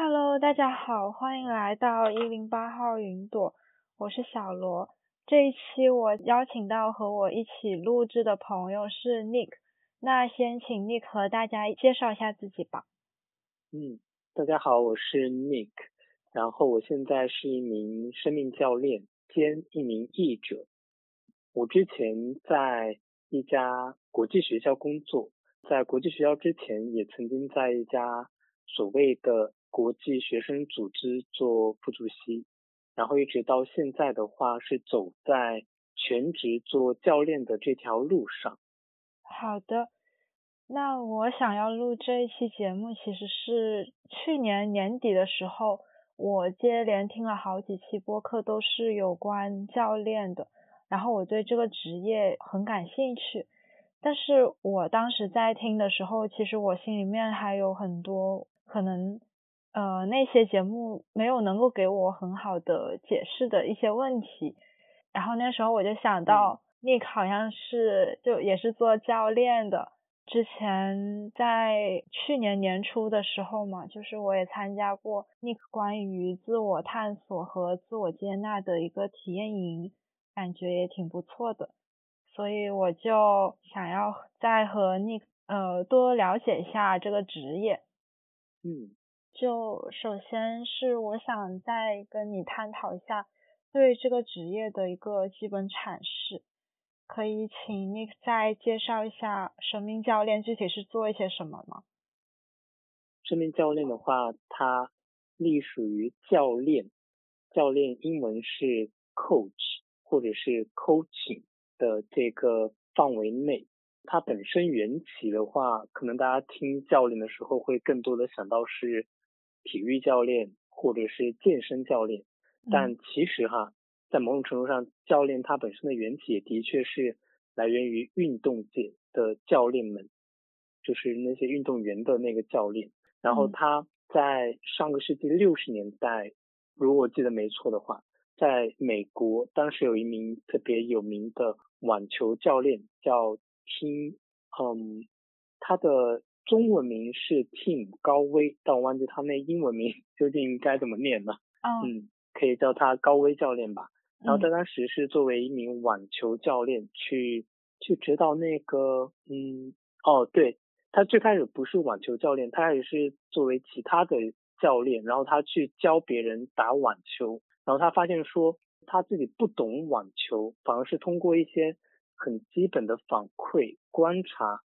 Hello，大家好，欢迎来到一零八号云朵，我是小罗。这一期我邀请到和我一起录制的朋友是 Nick，那先请 Nick 和大家介绍一下自己吧。嗯，大家好，我是 Nick，然后我现在是一名生命教练兼一名译者。我之前在一家国际学校工作，在国际学校之前也曾经在一家所谓的国际学生组织做副主席，然后一直到现在的话是走在全职做教练的这条路上。好的。那我想要录这一期节目，其实是去年年底的时候，我接连听了好几期播客，都是有关教练的，然后我对这个职业很感兴趣。但是我当时在听的时候，其实我心里面还有很多可能，呃，那些节目没有能够给我很好的解释的一些问题。然后那时候我就想到，Nick 好像是就也是做教练的。之前在去年年初的时候嘛，就是我也参加过 Nick 关于自我探索和自我接纳的一个体验营，感觉也挺不错的，所以我就想要再和 Nick 呃多了解一下这个职业。嗯，就首先是我想再跟你探讨一下对这个职业的一个基本阐释。可以请 Nick 再介绍一下生命教练具体是做一些什么吗？生命教练的话，它隶属于教练，教练英文是 coach 或者是 coaching 的这个范围内。它本身缘起的话，可能大家听教练的时候会更多的想到是体育教练或者是健身教练，但其实哈。在某种程度上，教练他本身的缘起也的确是来源于运动界的教练们，就是那些运动员的那个教练。然后他在上个世纪六十年代，如果我记得没错的话，在美国当时有一名特别有名的网球教练叫 Tim，嗯，他的中文名是 Tim 高威，但我忘记他那英文名 究竟该怎么念了。嗯，可以叫他高威教练吧。然后他当时是作为一名网球教练去去指导那个，嗯，哦，对，他最开始不是网球教练，他开始是作为其他的教练，然后他去教别人打网球，然后他发现说他自己不懂网球，反而是通过一些很基本的反馈观察，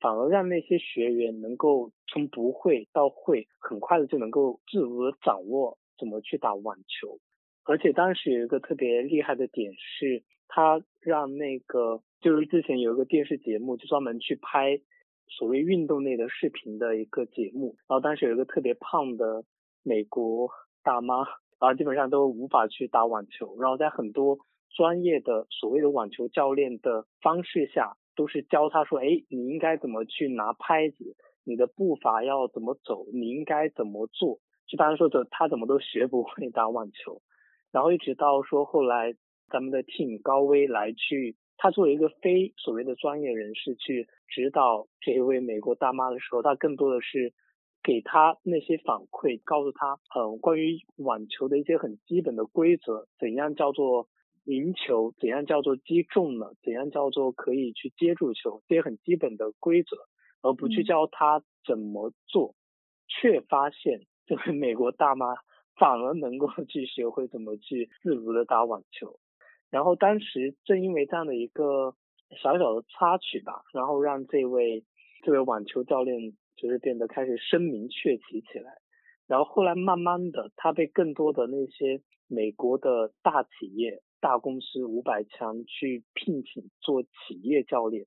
反而让那些学员能够从不会到会，很快的就能够自如的掌握怎么去打网球。而且当时有一个特别厉害的点是，他让那个就是之前有一个电视节目，就专门去拍所谓运动类的视频的一个节目。然后当时有一个特别胖的美国大妈，然后基本上都无法去打网球。然后在很多专业的所谓的网球教练的方式下，都是教他说：“哎，你应该怎么去拿拍子，你的步伐要怎么走，你应该怎么做。”就当然说的，他怎么都学不会打网球。然后一直到说后来咱们的 team 高威来去，他作为一个非所谓的专业人士去指导这一位美国大妈的时候，他更多的是给他那些反馈，告诉他，嗯，关于网球的一些很基本的规则，怎样叫做赢球，怎样叫做击中了，怎样叫做可以去接住球，这些很基本的规则，而不去教他怎么做，却发现这位美国大妈。反而能够去学会怎么去自如的打网球，然后当时正因为这样的一个小小的插曲吧，然后让这位这位网球教练就是变得开始声名鹊起起来，然后后来慢慢的他被更多的那些美国的大企业、大公司五百强去聘请做企业教练，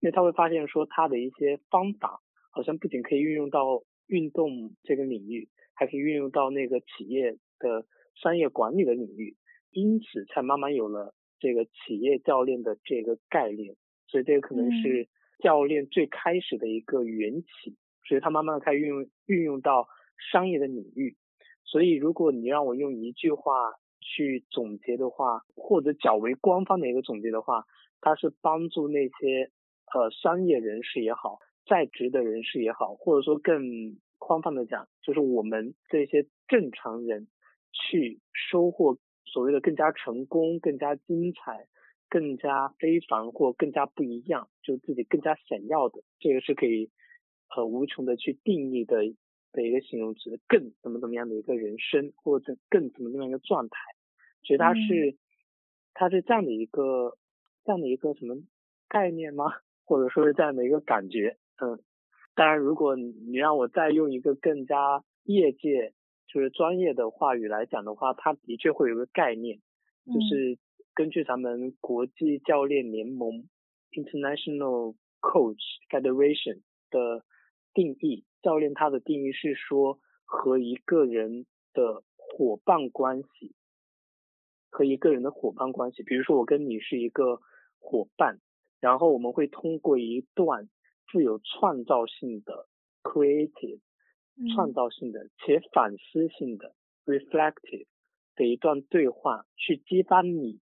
因为他会发现说他的一些方法好像不仅可以运用到运动这个领域。还可以运用到那个企业的商业管理的领域，因此才慢慢有了这个企业教练的这个概念。所以这个可能是教练最开始的一个缘起，所以他慢慢开始运用运用到商业的领域。所以如果你让我用一句话去总结的话，或者较为官方的一个总结的话，它是帮助那些呃商业人士也好，在职的人士也好，或者说更。宽泛的讲，就是我们这些正常人去收获所谓的更加成功、更加精彩、更加非凡或更加不一样，就自己更加想要的，这个是可以呃无穷的去定义的的一个形容词，更怎么怎么样的一个人生，或者更怎么怎么样一个状态，其实它是它是这样的一个这样的一个什么概念吗？或者说是这样的一个感觉，嗯。当然，如果你让我再用一个更加业界就是专业的话语来讲的话，它的确会有个概念，就是根据咱们国际教练联盟 International Coach Federation 的定义，教练他的定义是说和一个人的伙伴关系，和一个人的伙伴关系，比如说我跟你是一个伙伴，然后我们会通过一段。富有创造性的 creative，创造性的且反思性的 reflective 的一段对话，去激发你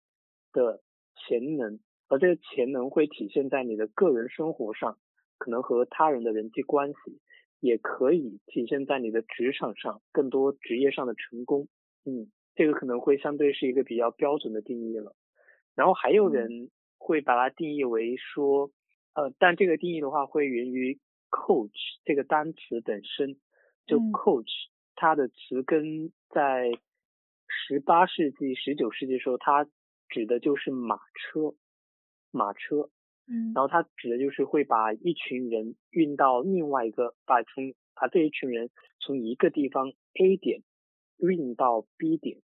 的潜能，而这个潜能会体现在你的个人生活上，可能和他人的人际关系，也可以体现在你的职场上，更多职业上的成功。嗯，这个可能会相对是一个比较标准的定义了。然后还有人会把它定义为说。呃，但这个定义的话，会源于 coach 这个单词本身。就 coach 它的词根在十八世纪、十九世纪的时候，它指的就是马车，马车。嗯。然后它指的就是会把一群人运到另外一个，把从把这一群人从一个地方 A 点运到 B 点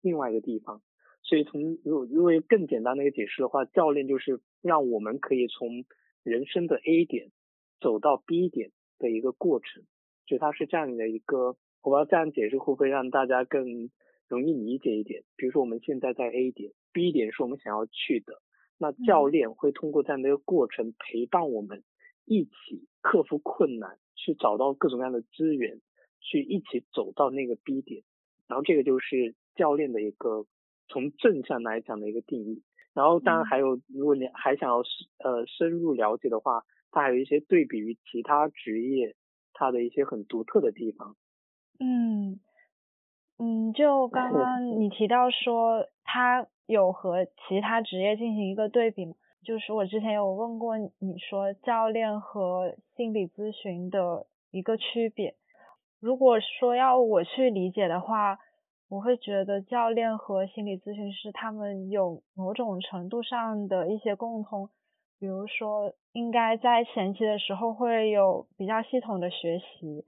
另外一个地方。所以从如如果更简单的一个解释的话，教练就是让我们可以从人生的 A 点走到 B 点的一个过程，就它是这样的一个，我不知道这样解释会不会让大家更容易理解一点？比如说我们现在在 A 点，B 点是我们想要去的，那教练会通过这样的一个过程陪伴我们一起克服困难，去找到各种各样的资源，去一起走到那个 B 点，然后这个就是教练的一个从正向来讲的一个定义。然后当然还有，如果你还想要深呃深入了解的话，它还有一些对比于其他职业它的一些很独特的地方。嗯嗯，就刚刚你提到说他有和其他职业进行一个对比嘛，就是我之前有问过你说教练和心理咨询的一个区别。如果说要我去理解的话。我会觉得教练和心理咨询师他们有某种程度上的一些共通，比如说应该在前期的时候会有比较系统的学习，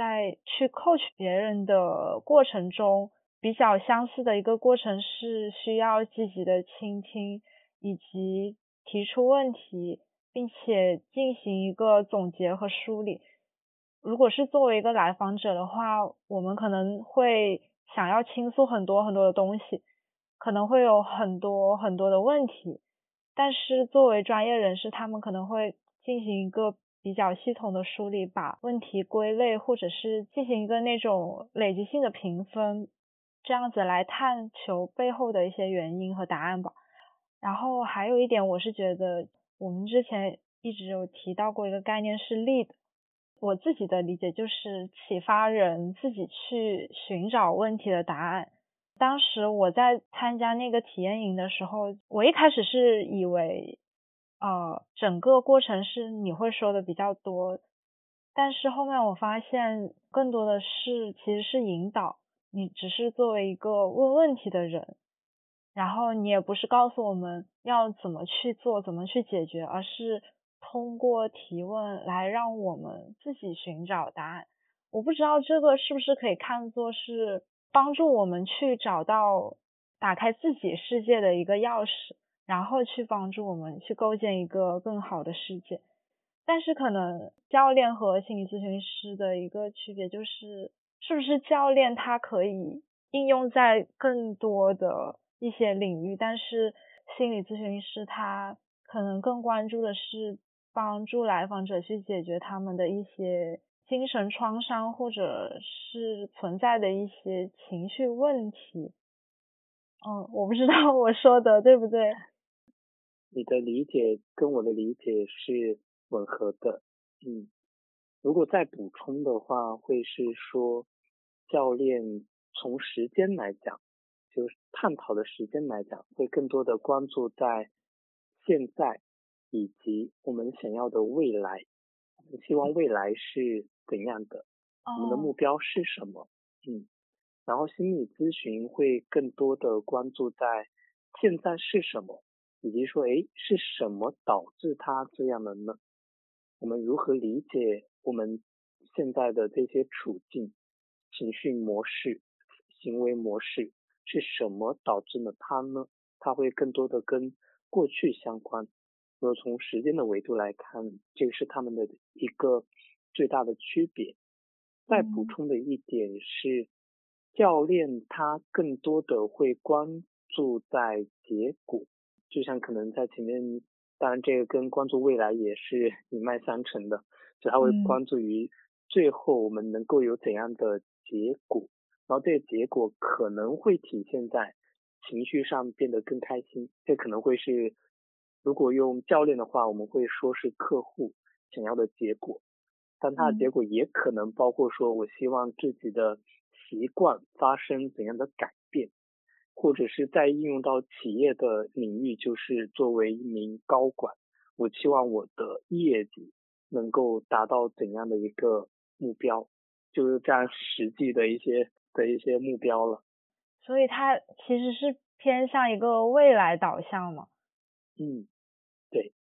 在去 coach 别人的过程中，比较相似的一个过程是需要积极的倾听以及提出问题，并且进行一个总结和梳理。如果是作为一个来访者的话，我们可能会。想要倾诉很多很多的东西，可能会有很多很多的问题，但是作为专业人士，他们可能会进行一个比较系统的梳理，把问题归类，或者是进行一个那种累积性的评分，这样子来探求背后的一些原因和答案吧。然后还有一点，我是觉得我们之前一直有提到过一个概念是 lead。我自己的理解就是启发人自己去寻找问题的答案。当时我在参加那个体验营的时候，我一开始是以为，呃，整个过程是你会说的比较多，但是后面我发现更多的是其实是引导，你只是作为一个问问题的人，然后你也不是告诉我们要怎么去做，怎么去解决，而是。通过提问来让我们自己寻找答案，我不知道这个是不是可以看作是帮助我们去找到打开自己世界的一个钥匙，然后去帮助我们去构建一个更好的世界。但是可能教练和心理咨询师的一个区别就是，是不是教练他可以应用在更多的一些领域，但是心理咨询师他可能更关注的是。帮助来访者去解决他们的一些精神创伤，或者是存在的一些情绪问题。嗯，我不知道我说的对不对。你的理解跟我的理解是吻合的。嗯，如果再补充的话，会是说教练从时间来讲，就是探讨的时间来讲，会更多的关注在现在以及我们想要的未来，我们希望未来是怎样的，我们的目标是什么，嗯，然后心理咨询会更多的关注在现在是什么，以及说，诶，是什么导致他这样的呢？我们如何理解我们现在的这些处境、情绪模式、行为模式是什么导致了他呢？他会更多的跟过去相关。如果从时间的维度来看，这个是他们的一个最大的区别。再补充的一点是，教练他更多的会关注在结果，就像可能在前面。当然，这个跟关注未来也是一脉相承的，就他会关注于最后我们能够有怎样的结果，然后这个结果可能会体现在情绪上变得更开心，这可能会是如果用教练的话，我们会说是客户想要的结果，但他的结果也可能包括说我希望自己的习惯发生怎样的改变。或者是在应用到企业的领域，就是作为一名高管，我期望我的业绩能够达到怎样的一个目标，就是这样实际的一些的一些目标了。所以它其实是偏向一个未来导向嘛。嗯，对。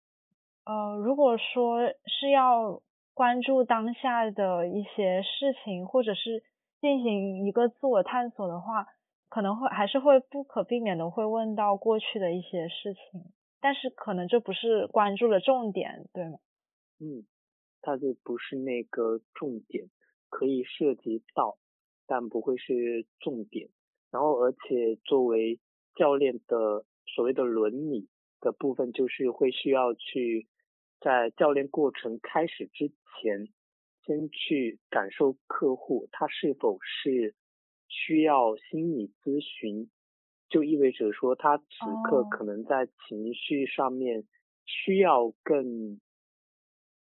呃，如果说是要关注当下的一些事情，或者是进行一个自我探索的话。可能会还是会不可避免的会问到过去的一些事情，但是可能这不是关注的重点，对吗？嗯，它就不是那个重点，可以涉及到，但不会是重点。然后，而且作为教练的所谓的伦理的部分，就是会需要去在教练过程开始之前，先去感受客户他是否是。需要心理咨询，就意味着说他此刻可能在情绪上面需要更，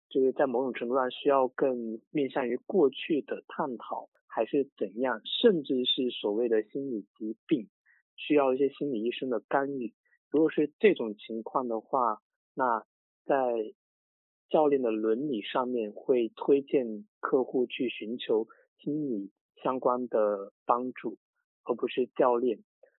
就是在某种程度上需要更面向于过去的探讨，还是怎样，甚至是所谓的心理疾病，需要一些心理医生的干预。如果是这种情况的话，那在教练的伦理上面会推荐客户去寻求心理。相关的帮助，而不是教练，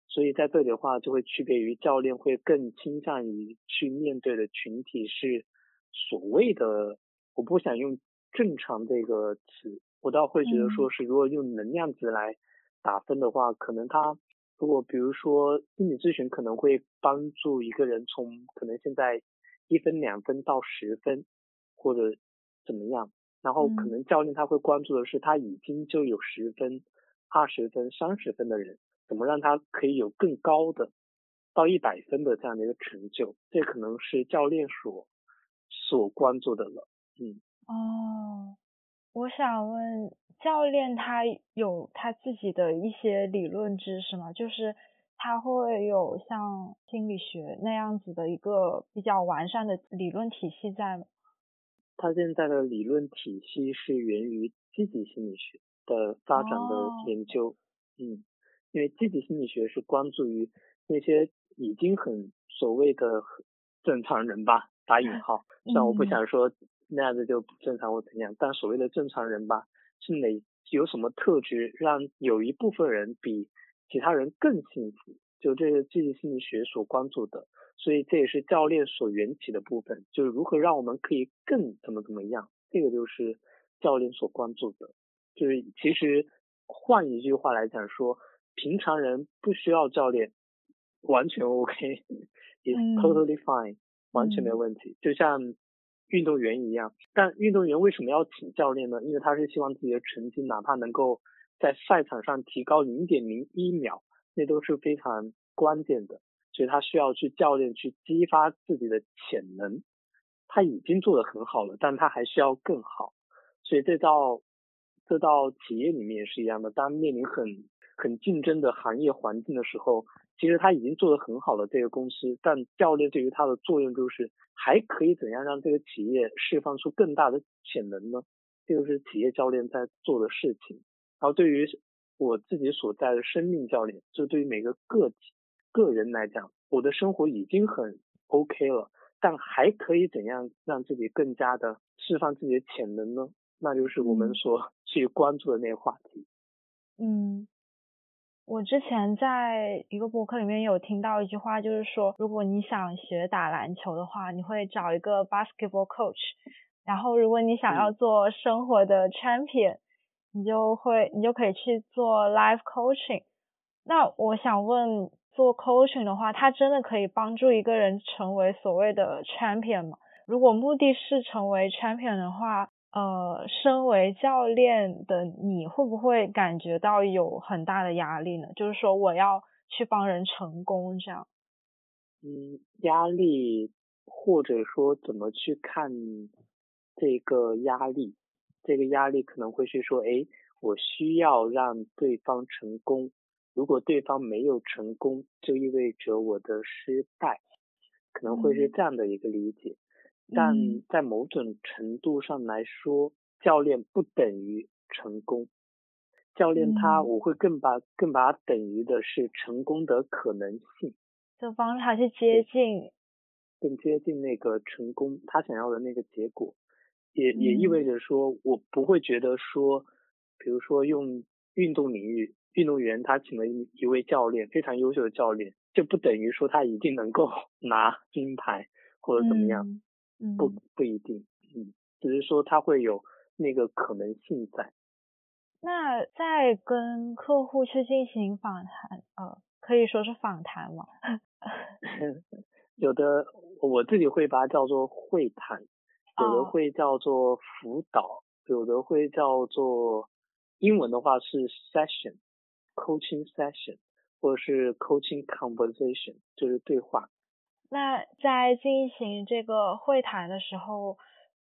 所以在这里的话就会区别于教练会更倾向于去面对的群体是所谓的，我不想用正常这个词，我倒会觉得说是如果用能量值来打分的话，可能他如果比如说心理咨询可能会帮助一个人从可能现在一分两分到十分或者怎么样。然后可能教练他会关注的是他已经就有十分、二十分、三十分的人，怎么让他可以有更高的到一百分的这样的一个成就，这可能是教练所所关注的了。嗯。哦，我想问教练他有他自己的一些理论知识吗？就是他会有像心理学那样子的一个比较完善的理论体系在吗？他现在的理论体系是源于积极心理学的发展的研究，嗯，因为积极心理学是关注于那些已经很所谓的正常人吧，打引号，虽然我不想说那样子就不正常或怎样，但所谓的正常人吧，是哪有什么特质让有一部分人比其他人更幸福？就这是积极心理学所关注的。所以这也是教练所缘起的部分，就是如何让我们可以更怎么怎么样，这个就是教练所关注的。就是其实换一句话来讲说，平常人不需要教练，完全 OK，is totally fine，完全没问题。就像运动员一样，但运动员为什么要请教练呢？因为他是希望自己的成绩哪怕能够在赛场上提高零点零一秒，那都是非常关键的。所以他需要去教练去激发自己的潜能，他已经做得很好了，但他还需要更好。所以这到这到企业里面也是一样的，当面临很很竞争的行业环境的时候，其实他已经做得很好了这个公司，但教练对于他的作用就是还可以怎样让这个企业释放出更大的潜能呢？这就是企业教练在做的事情。然后对于我自己所在的生命教练，就对于每个个体个人来讲，我的生活已经很 OK 了，但还可以怎样让自己更加的释放自己的潜能呢？那就是我们所去关注的那个话题。嗯，我之前在一个博客里面有听到一句话，就是说，如果你想学打篮球的话，你会找一个 basketball coach；然后如果你想要做生活的 champion，你就会你就可以去做 life coaching。那我想问，做 coaching 的话，它真的可以帮助一个人成为所谓的 champion 吗？如果目的是成为 champion 的话，呃，身为教练的你会不会感觉到有很大的压力呢？就是说我要去帮人成功这样。嗯，压力或者说怎么去看这个压力？这个压力可能会是说，哎，我需要让对方成功，如果对方没有成功，就意味着我的失败，可能会是这样的一个理解。但在某种程度上来说，教练不等于成功。教练他，我会更把更把它等于的是成功的可能性。就帮他去接近，更接近那个成功他想要的那个结果，也也意味着说，我不会觉得说，比如说用运动领域运动员他请了一一位教练，非常优秀的教练，就不等于说他一定能够 拿金牌或者怎么样。不不一定，嗯，只是说他会有那个可能性在。那在跟客户去进行访谈，呃，可以说是访谈吗？有的我自己会把它叫做会谈，有的会叫做辅导，有的会叫做英文的话是 session，coaching session，或者是 coaching conversation，就是对话。那在进行这个会谈的时候，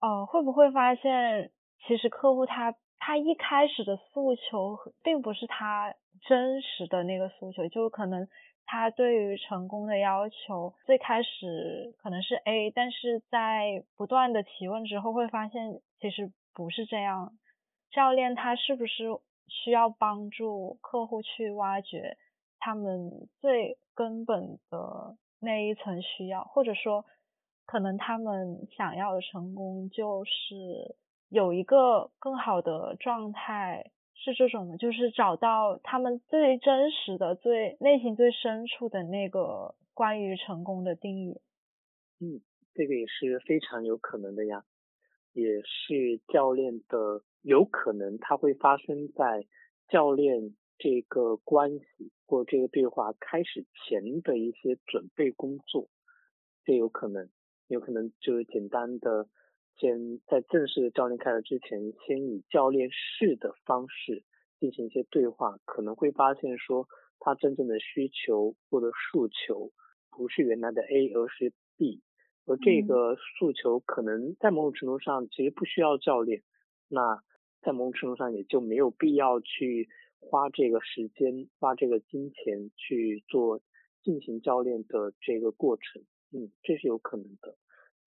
呃，会不会发现其实客户他他一开始的诉求并不是他真实的那个诉求，就可能他对于成功的要求最开始可能是 A，但是在不断的提问之后会发现其实不是这样。教练他是不是需要帮助客户去挖掘他们最根本的？那一层需要，或者说，可能他们想要的成功就是有一个更好的状态，是这种的，就是找到他们最真实的、最内心最深处的那个关于成功的定义。嗯，这个也是非常有可能的呀，也是教练的有可能，它会发生在教练。这个关系或这个对话开始前的一些准备工作，这有可能，有可能就是简单的，先在正式的教练开始之前，先以教练式的方式进行一些对话，可能会发现说他真正的需求或者诉求不是原来的 A，而是 B，而这个诉求可能在某种程度上其实不需要教练，那在某种程度上也就没有必要去。花这个时间，花这个金钱去做进行教练的这个过程，嗯，这是有可能的。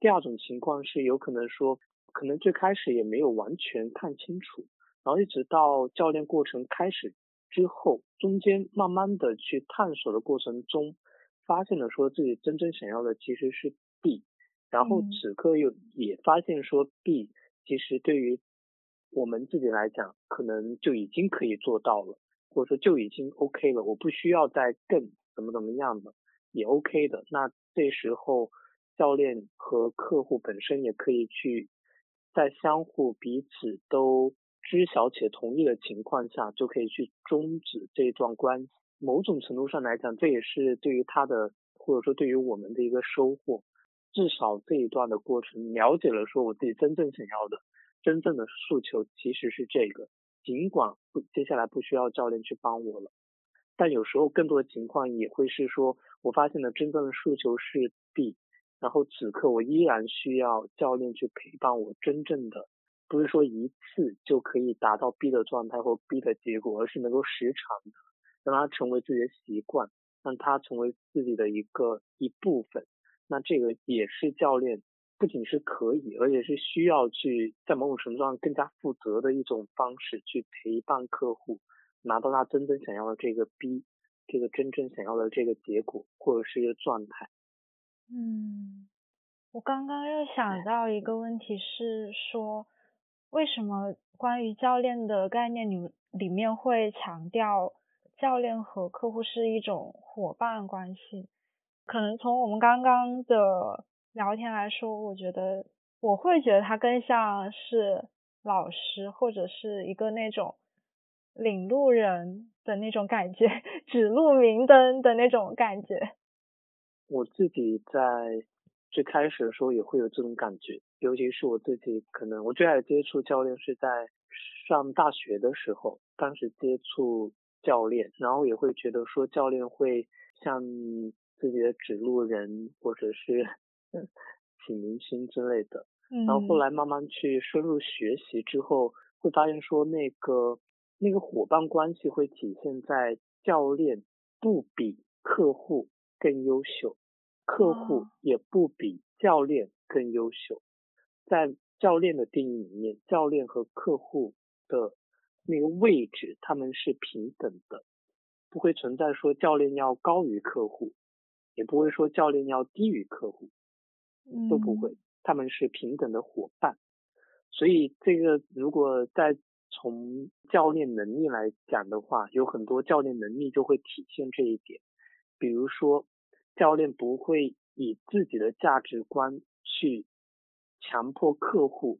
第二种情况是有可能说，可能最开始也没有完全看清楚，然后一直到教练过程开始之后，中间慢慢的去探索的过程中，发现了说自己真正想要的其实是 B，然后此刻又也发现说 B 其实对于我们自己来讲，可能就已经可以做到了，或者说就已经 OK 了，我不需要再更怎么怎么样的，也 OK 的。那这时候教练和客户本身也可以去在相互彼此都知晓且同意的情况下，就可以去终止这一段关系。某种程度上来讲，这也是对于他的或者说对于我们的一个收获。至少这一段的过程，了解了说我自己真正想要的。真正的诉求其实是这个，尽管不接下来不需要教练去帮我了，但有时候更多的情况也会是说，我发现了真正的诉求是 B，然后此刻我依然需要教练去陪伴我，真正的不是说一次就可以达到 B 的状态或 B 的结果，而是能够时常的让它成为自己的习惯，让它成为自己的一个一部分，那这个也是教练不仅是可以，而且是需要去在某种程度上更加负责的一种方式去陪伴客户，拿到他真正想要的这个 B，这个真正想要的这个结果或者是一个状态。嗯，我刚刚又想到一个问题是说，为什么关于教练的概念里里面会强调教练和客户是一种伙伴关系？可能从我们刚刚的。聊天来说，我觉得我会觉得他更像是老师或者是一个那种领路人的那种感觉，指路明灯的那种感觉。我自己在最开始的时候也会有这种感觉，尤其是我自己可能我最爱接触教练是在上大学的时候，当时接触教练，然后也会觉得说教练会像自己的指路人或者是。请明星之类的，然后后来慢慢去深入学习之后，会发现说那个那个伙伴关系会体现在教练不比客户更优秀，客户也不比教练更优秀，在教练的定义里面，教练和客户的那个位置他们是平等的，不会存在说教练要高于客户，也不会说教练要低于客户。都不会，他们是平等的伙伴，所以这个如果在从教练能力来讲的话，有很多教练能力就会体现这一点。比如说，教练不会以自己的价值观去强迫客户，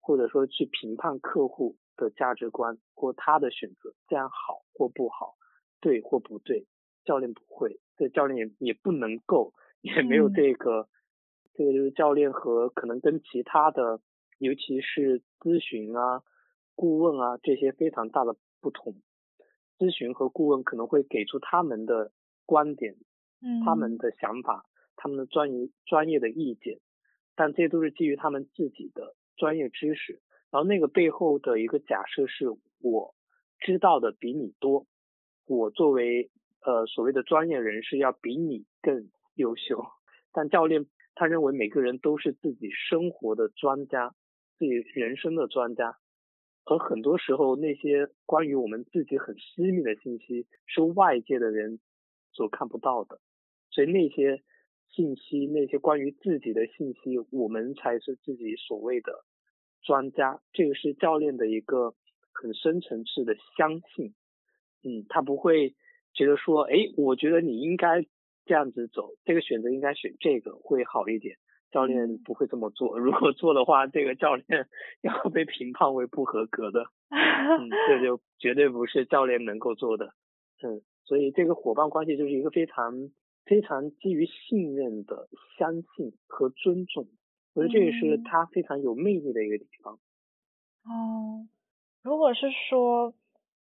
或者说去评判客户的价值观或他的选择，这样好或不好，对或不对，教练不会，这教练也也不能够，也没有这个。这个就是教练和可能跟其他的，尤其是咨询啊、顾问啊这些非常大的不同。咨询和顾问可能会给出他们的观点、他们的想法、他们的专业专业的意见，但这些都是基于他们自己的专业知识。然后那个背后的一个假设是我知道的比你多，我作为呃所谓的专业人士要比你更优秀，但教练。他认为每个人都是自己生活的专家，自己人生的专家，而很多时候那些关于我们自己很私密的信息是外界的人所看不到的，所以那些信息，那些关于自己的信息，我们才是自己所谓的专家。这个是教练的一个很深层次的相信，嗯，他不会觉得说，哎，我觉得你应该。这样子走，这个选择应该选这个会好一点。教练不会这么做，如果做的话，这个教练 要被评判为不合格的。嗯，这就绝对不是教练能够做的。嗯，所以这个伙伴关系就是一个非常非常基于信任的相信和尊重，我觉得这也是他非常有魅力的一个地方。哦，如果是说。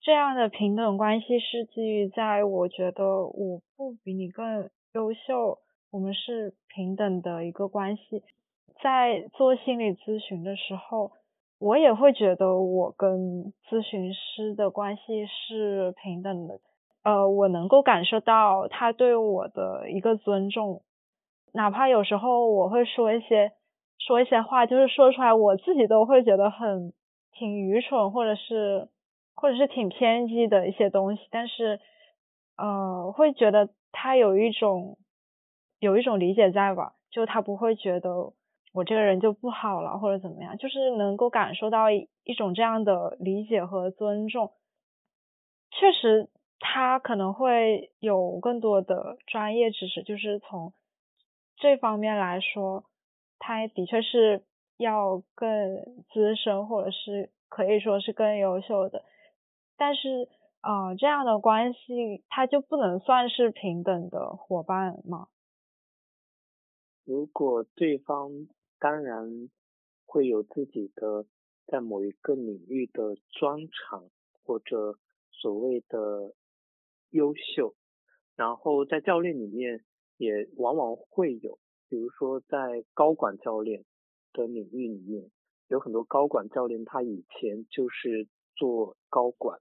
这样的平等关系是基于在我觉得我不比你更优秀，我们是平等的一个关系。在做心理咨询的时候，我也会觉得我跟咨询师的关系是平等的。呃，我能够感受到他对我的一个尊重，哪怕有时候我会说一些说一些话，就是说出来我自己都会觉得很挺愚蠢，或者是。或者是挺偏激的一些东西，但是，呃，会觉得他有一种有一种理解在吧？就他不会觉得我这个人就不好了或者怎么样，就是能够感受到一种这样的理解和尊重。确实，他可能会有更多的专业知识，就是从这方面来说，他的确是要更资深，或者是可以说是更优秀的。但是，呃，这样的关系，他就不能算是平等的伙伴吗？如果对方当然会有自己的在某一个领域的专长或者所谓的优秀，然后在教练里面也往往会有，比如说在高管教练的领域里面，有很多高管教练他以前就是做高管。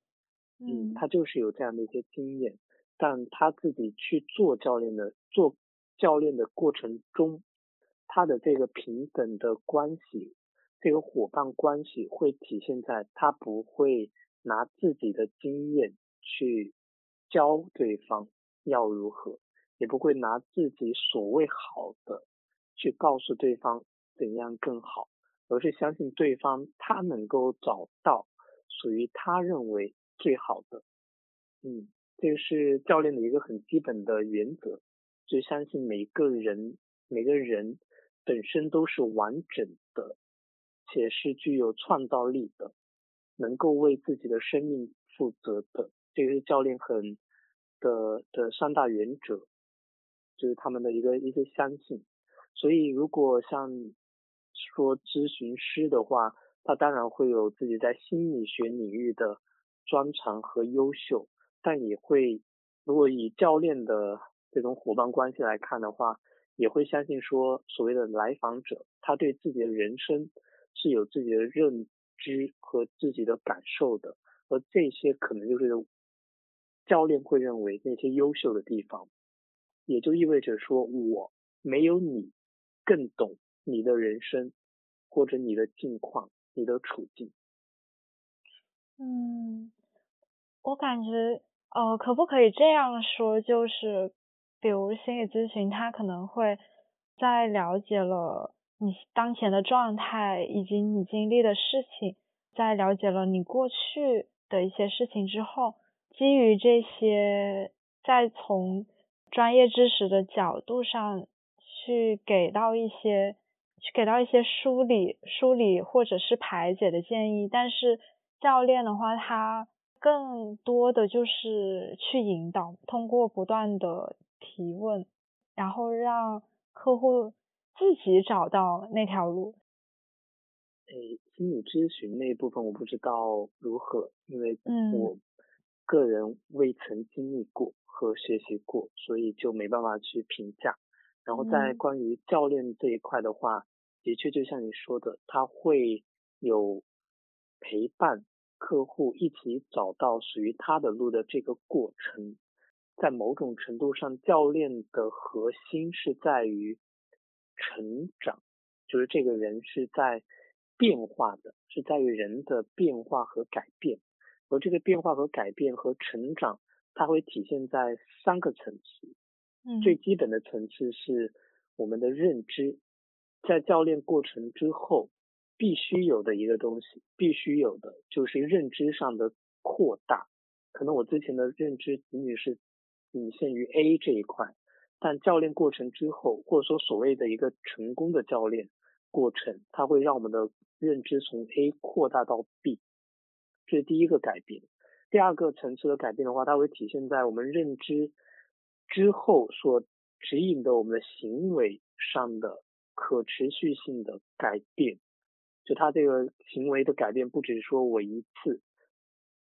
嗯，他就是有这样的一些经验，但他自己去做教练的做教练的过程中，他的这个平等的关系，这个伙伴关系会体现在他不会拿自己的经验去教对方要如何，也不会拿自己所谓好的去告诉对方怎样更好，而是相信对方他能够找到属于他认为最好的。嗯，这个是教练的一个很基本的原则，就相信每个人每个人。本身都是完整的，且是具有创造力的，能够为自己的生命负责的，这个是教练很的的三大原则，就是他们的一个一个相信。所以，如果像说咨询师的话，他当然会有自己在心理学领域的专长和优秀，但也会，如果以教练的这种伙伴关系来看的话。也会相信说，所谓的来访者，他对自己的人生是有自己的认知和自己的感受的，而这些可能就是教练会认为那些优秀的地方，也就意味着说我没有你更懂你的人生或者你的境况、你的处境。嗯，我感觉，呃，可不可以这样说，就是。比如心理咨询，他可能会在了解了你当前的状态以及你经历的事情，在了解了你过去的一些事情之后，基于这些，再从专业知识的角度上去给到一些，去给到一些梳理、梳理或者是排解的建议。但是教练的话，他更多的就是去引导，通过不断的。提问，然后让客户自己找到那条路。诶，心理咨询那一部分我不知道如何，因为我个人未曾经历过和学习过，所以就没办法去评价。然后在关于教练这一块的话，的确就像你说的，他会有陪伴客户一起找到属于他的路的这个过程。在某种程度上，教练的核心是在于成长，就是这个人是在变化的，是在于人的变化和改变。而这个变化和改变和成长，它会体现在三个层次。嗯，最基本的层次是我们的认知，在教练过程之后必须有的一个东西，必须有的就是认知上的扩大。可能我之前的认知仅仅是。仅限于 A 这一块，但教练过程之后，或者说所谓的一个成功的教练过程，它会让我们的认知从 A 扩大到 B，这是第一个改变。第二个层次的改变的话，它会体现在我们认知之后所指引的我们的行为上的可持续性的改变。就他这个行为的改变，不只是说我一次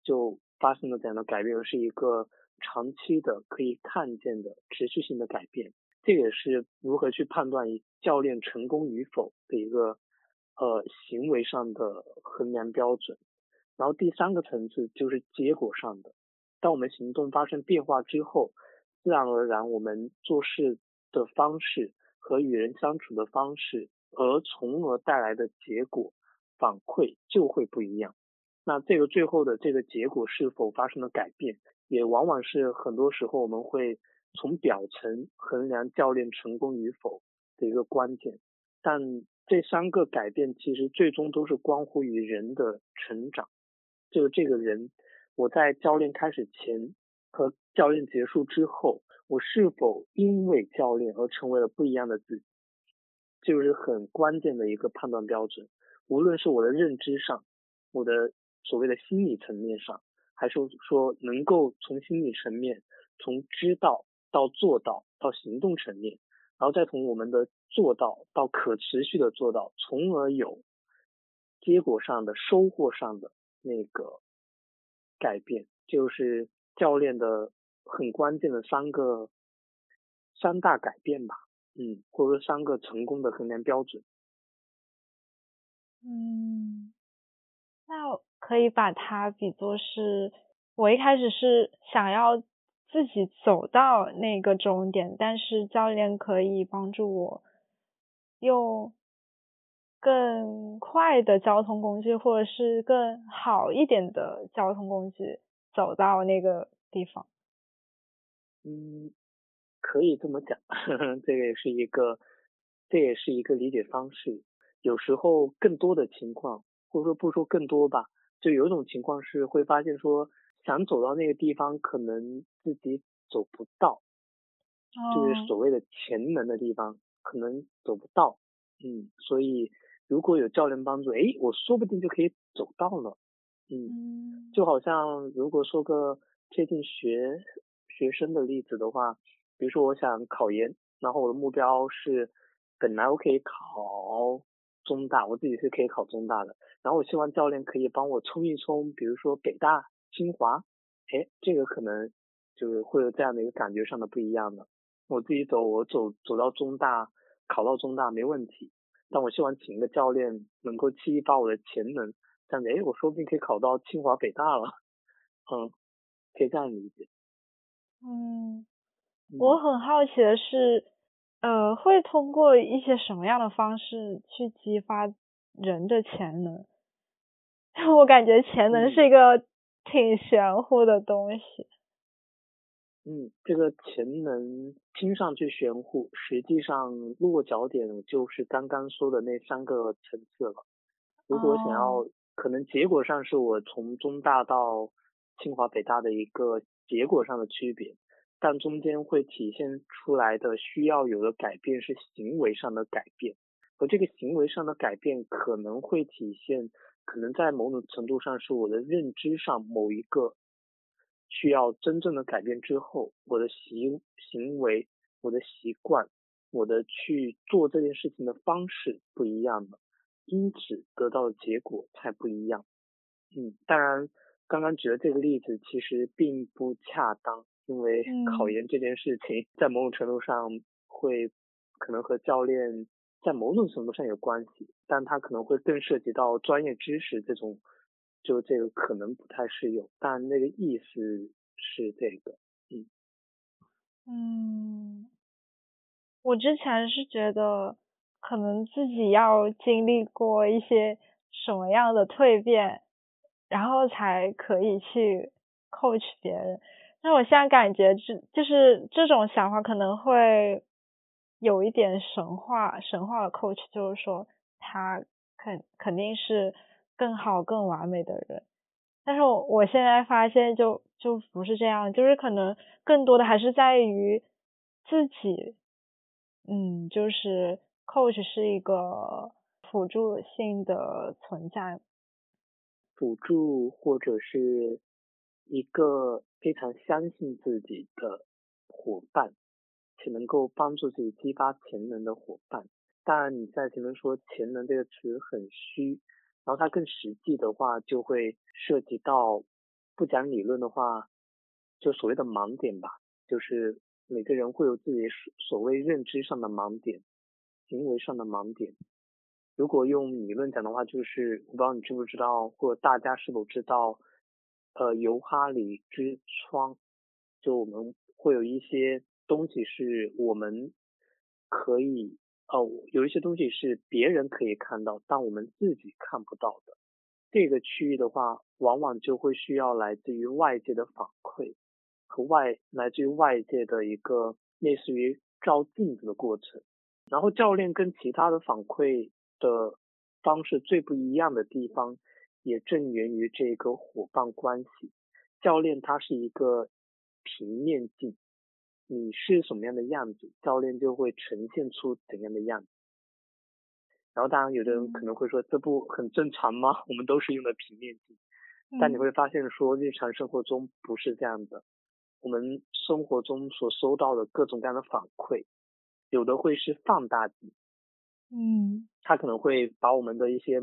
就发生了这样的改变，而是一个。长期的可以看见的持续性的改变，这也是如何去判断教练成功与否的一个呃行为上的衡量标准。然后第三个层次就是结果上的，当我们行动发生变化之后，自然而然我们做事的方式和与人相处的方式，而从而带来的结果反馈就会不一样。那这个最后的这个结果是否发生了改变？也往往是很多时候我们会从表层衡量教练成功与否的一个关键，但这三个改变其实最终都是关乎于人的成长。就是这个人，我在教练开始前和教练结束之后，我是否因为教练而成为了不一样的自己，就是很关键的一个判断标准。无论是我的认知上，我的所谓的心理层面上。还是说能够从心理层面，从知道到做到到行动层面，然后再从我们的做到到可持续的做到，从而有结果上的收获上的那个改变，就是教练的很关键的三个三大改变吧，嗯，或者说三个成功的衡量标准。嗯，那。可以把它比作是，我一开始是想要自己走到那个终点，但是教练可以帮助我用更快的交通工具，或者是更好一点的交通工具走到那个地方。嗯，可以这么讲，这个也是一个，这也是一个理解方式。有时候更多的情况，或者说不说更多吧，就有一种情况是会发现说，想走到那个地方，可能自己走不到，就是所谓的潜能的地方，可能走不到。嗯，所以如果有教练帮助，哎，我说不定就可以走到了。嗯，就好像如果说个贴近学学生的例子的话，比如说我想考研，然后我的目标是本来我可以考。中大，我自己是可以考中大的，然后我希望教练可以帮我冲一冲，比如说北大、清华，哎，这个可能就是会有这样的一个感觉上的不一样的。我自己走，我走走到中大，考到中大没问题，但我希望请一个教练能够激发我的潜能，这样子，哎，我说不定可以考到清华、北大了，嗯，可以这样理解。嗯，我很好奇的是。呃，会通过一些什么样的方式去激发人的潜能？我感觉潜能是一个挺玄乎的东西。嗯，这个潜能听上去玄乎，实际上落脚点就是刚刚说的那三个层次了。如果想要，可能结果上是我从中大到清华北大的一个结果上的区别。但中间会体现出来的需要有的改变是行为上的改变，而这个行为上的改变可能会体现，可能在某种程度上是我的认知上某一个需要真正的改变之后，我的行行为、我的习惯、我的去做这件事情的方式不一样了，因此得到的结果才不一样。嗯，当然，刚刚举的这个例子其实并不恰当。因为考研这件事情，在某种程度上会可能和教练在某种程度上有关系，但它可能会更涉及到专业知识这种，就这个可能不太适用，但那个意思是这个，嗯。嗯，我之前是觉得可能自己要经历过一些什么样的蜕变，然后才可以去 coach 别人。那我现在感觉，这就是这种想法可能会有一点神话，神话的 coach 就是说他肯肯定是更好、更完美的人。但是我我现在发现就就不是这样，就是可能更多的还是在于自己，嗯，就是 coach 是一个辅助性的存在，辅助或者是。一个非常相信自己的伙伴，且能够帮助自己激发潜能的伙伴。当然，你在前面说潜能这个词很虚，然后它更实际的话，就会涉及到不讲理论的话，就所谓的盲点吧。就是每个人会有自己所所谓认知上的盲点，行为上的盲点。如果用理论讲的话，就是我不知道你知不知道，或者大家是否知道。呃，尤哈里之窗，就我们会有一些东西是我们可以，哦，有一些东西是别人可以看到，但我们自己看不到的。这个区域的话，往往就会需要来自于外界的反馈和外来自于外界的一个类似于照镜子的过程。然后教练跟其他的反馈的方式最不一样的地方。也正源于这个伙伴关系，教练他是一个平面镜，你是什么样的样子，教练就会呈现出怎样的样子。然后当然有的人可能会说，这不很正常吗？我们都是用的平面镜，但你会发现说日常生活中不是这样的，我们生活中所收到的各种各样的反馈，有的会是放大镜，嗯，他可能会把我们的一些。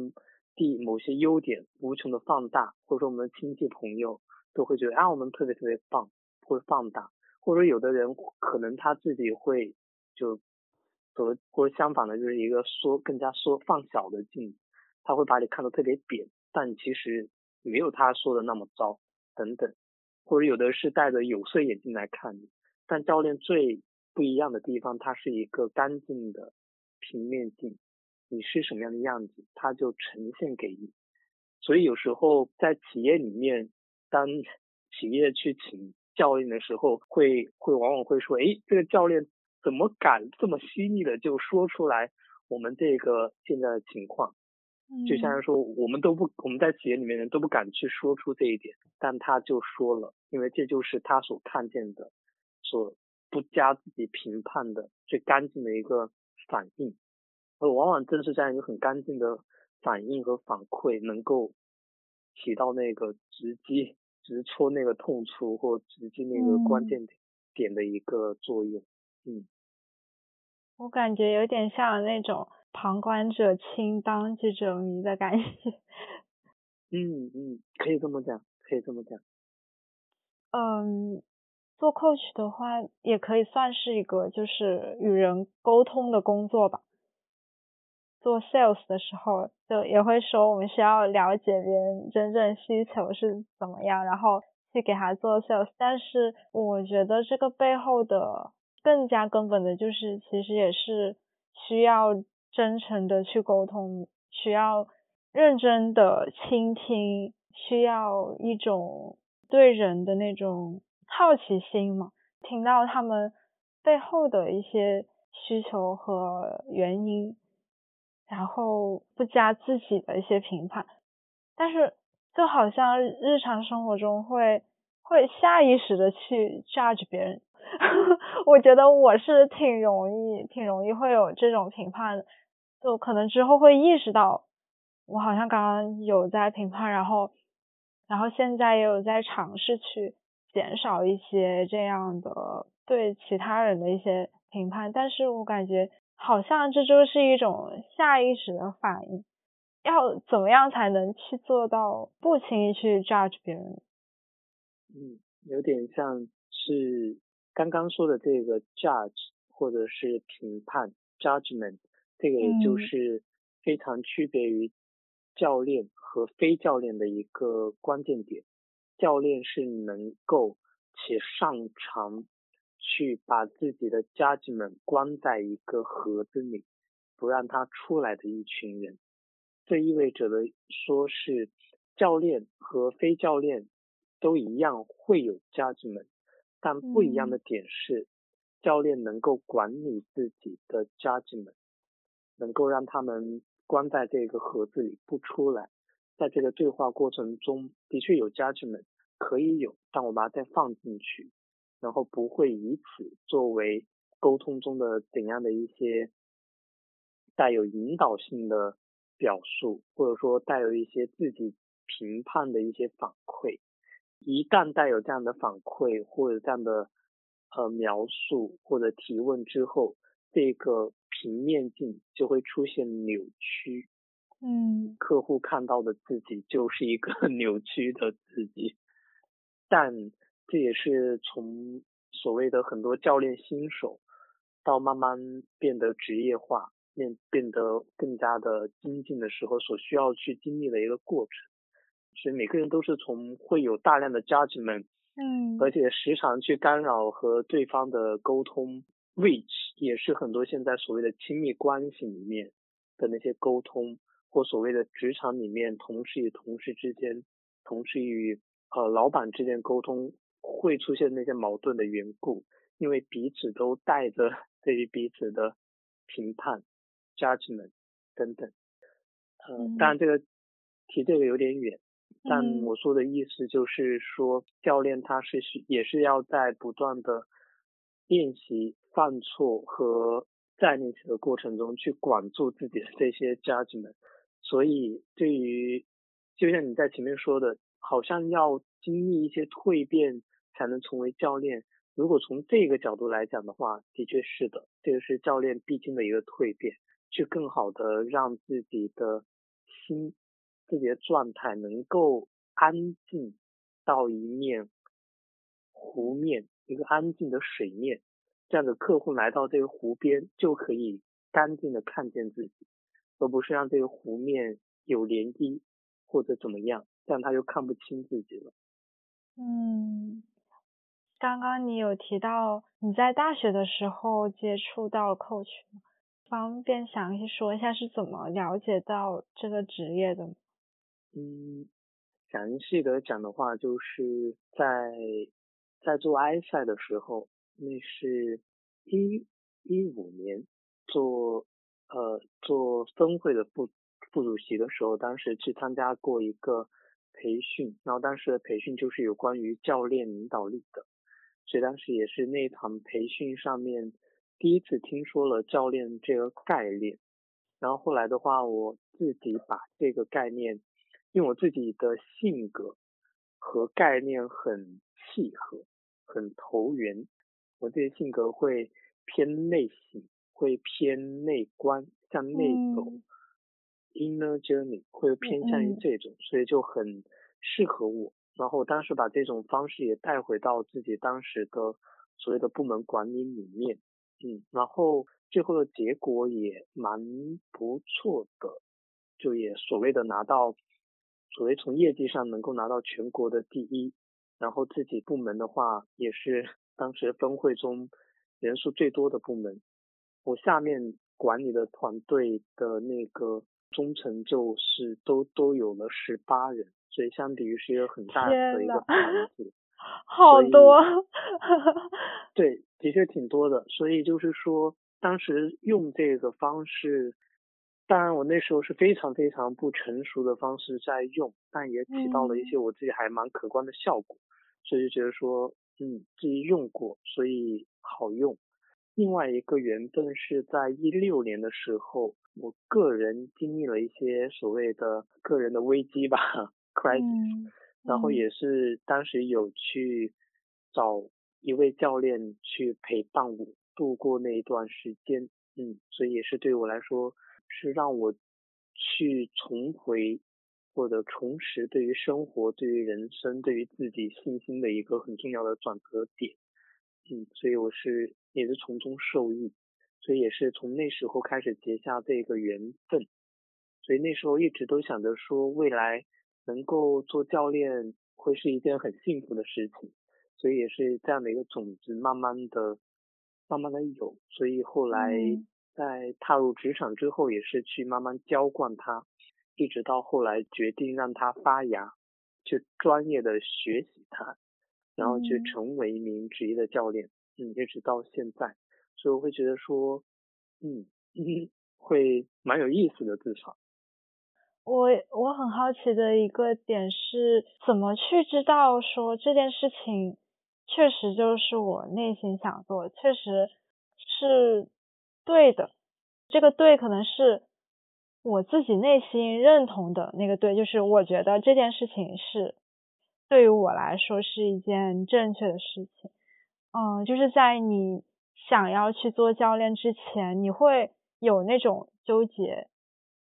地某些优点无穷的放大，或者说我们的亲戚朋友都会觉得啊我们特别特别棒，会放大，或者有的人可能他自己会就走，或者相反的就是一个缩更加缩放小的镜，他会把你看得特别扁，但其实没有他说的那么糟等等，或者有的是戴着有色眼镜来看你，但教练最不一样的地方，他是一个干净的平面镜，你是什么样的样子，它就呈现给你。所以有时候在企业里面，当 企业去请教练的时候，会会往往会说，哎，这个教练怎么敢这么犀利的就说出来我们这个现在的情况？就像说我们都不我们在企业里面人都不敢去说出这一点，但他就说了，因为这就是他所看见的，所不加自己评判的最干净的一个反应，而往往正是这样一个很干净的反应和反馈，能够起到那个直击、直戳那个痛处或直击那个关键点的一个作用。嗯，我感觉有点像那种。旁观者清，当局者迷的感觉。嗯嗯，可以这么讲，可以这么讲。嗯，做 coach 的话，也可以算是一个就是与人沟通的工作吧。做 sales 的时候，就也会说我们需要了解别人真正需求是怎么样，然后去给他做 sales。但是我觉得这个背后的更加根本的就是，其实也是需要。真诚的去沟通，需要认真的倾听，需要一种对人的那种好奇心嘛，听到他们背后的一些需求和原因，然后不加自己的一些评判。但是就好像日常生活中会会下意识的去 judge 别人，我觉得我是挺容易挺容易会有这种评判的。就可能之后会意识到，我好像刚刚有在评判，然后，然后现在也有在尝试去减少一些这样的对其他人的一些评判，但是我感觉好像这就是一种下意识的反应，要怎么样才能去做到不轻易去 judge 别人？嗯，有点像是刚刚说的这个 judge 或者是评判 judgment。这个也就是非常区别于教练和非教练的一个关键点。教练是能够且擅长去把自己的家境们关在一个盒子里，不让他出来的一群人。这意味着的说是教练和非教练都一样会有家境们，但不一样的点是教练能够管理自己的家境们。能够让他们关在这个盒子里不出来，在这个对话过程中的确有家具们可以有，但我把它再放进去，然后不会以此作为沟通中的怎样的一些带有引导性的表述，或者说带有一些自己评判的一些反馈。一旦带有这样的反馈或者这样的呃描述或者提问之后，这个。平面镜就会出现扭曲，嗯，客户看到的自己就是一个 扭曲的自己，但这也是从所谓的很多教练新手到慢慢变得职业化，变变得更加的精进的时候所需要去经历的一个过程，所以每个人都是从会有大量的 judgment，嗯，而且时常去干扰和对方的沟通。which 也是很多现在所谓的亲密关系里面的那些沟通，或所谓的职场里面同事与同事之间、同事与呃老板之间沟通会出现那些矛盾的缘故，因为彼此都带着对于彼此的评判、judgment 等等。呃，当然这个提这个有点远，但我说的意思就是说，教练他是是也是要在不断的。练习犯错和再练习的过程中去管住自己的这些 judgment，所以对于就像你在前面说的，好像要经历一些蜕变才能成为教练。如果从这个角度来讲的话，的确是的，这个是教练必经的一个蜕变，去更好的让自己的心、自己的状态能够安静到一面湖面。一个安静的水面，这样的客户来到这个湖边就可以干净的看见自己，而不是让这个湖面有涟漪或者怎么样，这样他就看不清自己了。嗯，刚刚你有提到你在大学的时候接触到 coach，方便详细说一下是怎么了解到这个职业的吗？嗯，详细的讲的话，就是在在做埃塞的时候，那是一一五年做呃做分会的副副主席的时候，当时去参加过一个培训，然后当时的培训就是有关于教练领导力的，所以当时也是那场培训上面第一次听说了教练这个概念，然后后来的话，我自己把这个概念，因为我自己的性格和概念很契合，很投缘，我自己性格会偏内省，会偏内观，向内走。inner journey 会偏向于这种，所以就很适合我。然后当时把这种方式也带回到自己当时的所谓的部门管理里面，嗯，然后最后的结果也蛮不错的，就也所谓的拿到，所谓从业绩上能够拿到全国的第一，然后自己部门的话也是当时分会中人数最多的部门，我下面管理的团队的那个。中层就是都都有了十八人，所以相比于是一个很大的一个团子，好多，对，的确挺多的。所以就是说，当时用这个方式，当然我那时候是非常非常不成熟的方式在用，但也起到了一些我自己还蛮可观的效果，所以就觉得说，嗯，自己用过，所以好用。另外一个缘分是在一六年的时候。我个人经历了一些所谓的个人的危机吧，crisis，然后也是当时有去找一位教练去陪伴我度过那一段时间，嗯，所以也是对我来说是让我去重回或者重拾对于生活、对于人生、对于自己信心的一个很重要的转折点，嗯，所以我是也是从中受益。所以也是从那时候开始结下这个缘分，所以那时候一直都想着说未来能够做教练会是一件很幸福的事情，所以也是这样的一个种子慢慢的、慢慢的有，所以后来在踏入职场之后也是去慢慢浇灌它，一直到后来决定让它发芽，去专业的学习它，然后去成为一名职业的教练，嗯，一直到现在。所以我会觉得说，嗯，会蛮有意思的，至少。我我很好奇的一个点是，怎么去知道说这件事情确实就是我内心想做，确实是对的。这个对可能是我自己内心认同的那个对，就是我觉得这件事情是对于我来说是一件正确的事情。嗯，就是在你。想要去做教练之前，你会有那种纠结，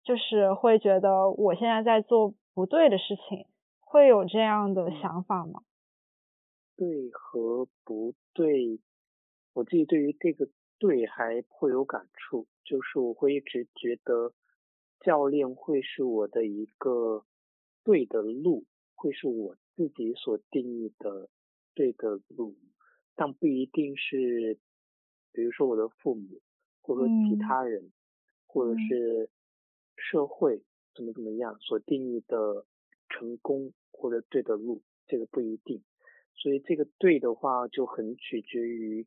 就是会觉得我现在在做不对的事情，会有这样的想法吗？对和不对，我自己对于这个对还颇有感触，就是我会一直觉得教练会是我的一个对的路，会是我自己所定义的对的路，但不一定是。比如说我的父母，或者其他人，或者是社会怎么怎么样所定义的成功或者对的路，这个不一定。所以这个对的话就很取决于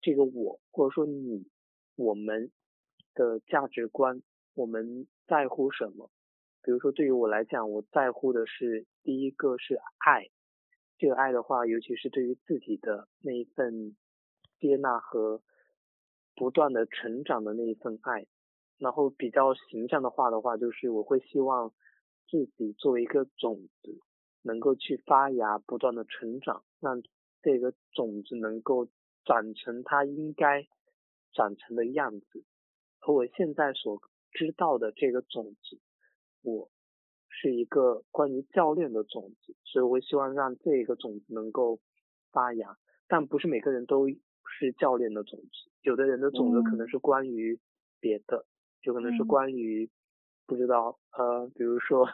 这个我或者说你我们的价值观，我们在乎什么。比如说对于我来讲，我在乎的是第一个是爱，这个爱的话，尤其是对于自己的那一份接纳和。不断的成长的那一份爱，然后比较形象的话的话，就是我会希望自己作为一个种子，能够去发芽，不断的成长，让这个种子能够长成它应该长成的样子。和我现在所知道的这个种子，我是一个关于教练的种子，所以我希望让这个种子能够发芽，但不是每个人都。是教练的种子，有的人的种子可能是关于别的，就可能是关于不知道呃，比如说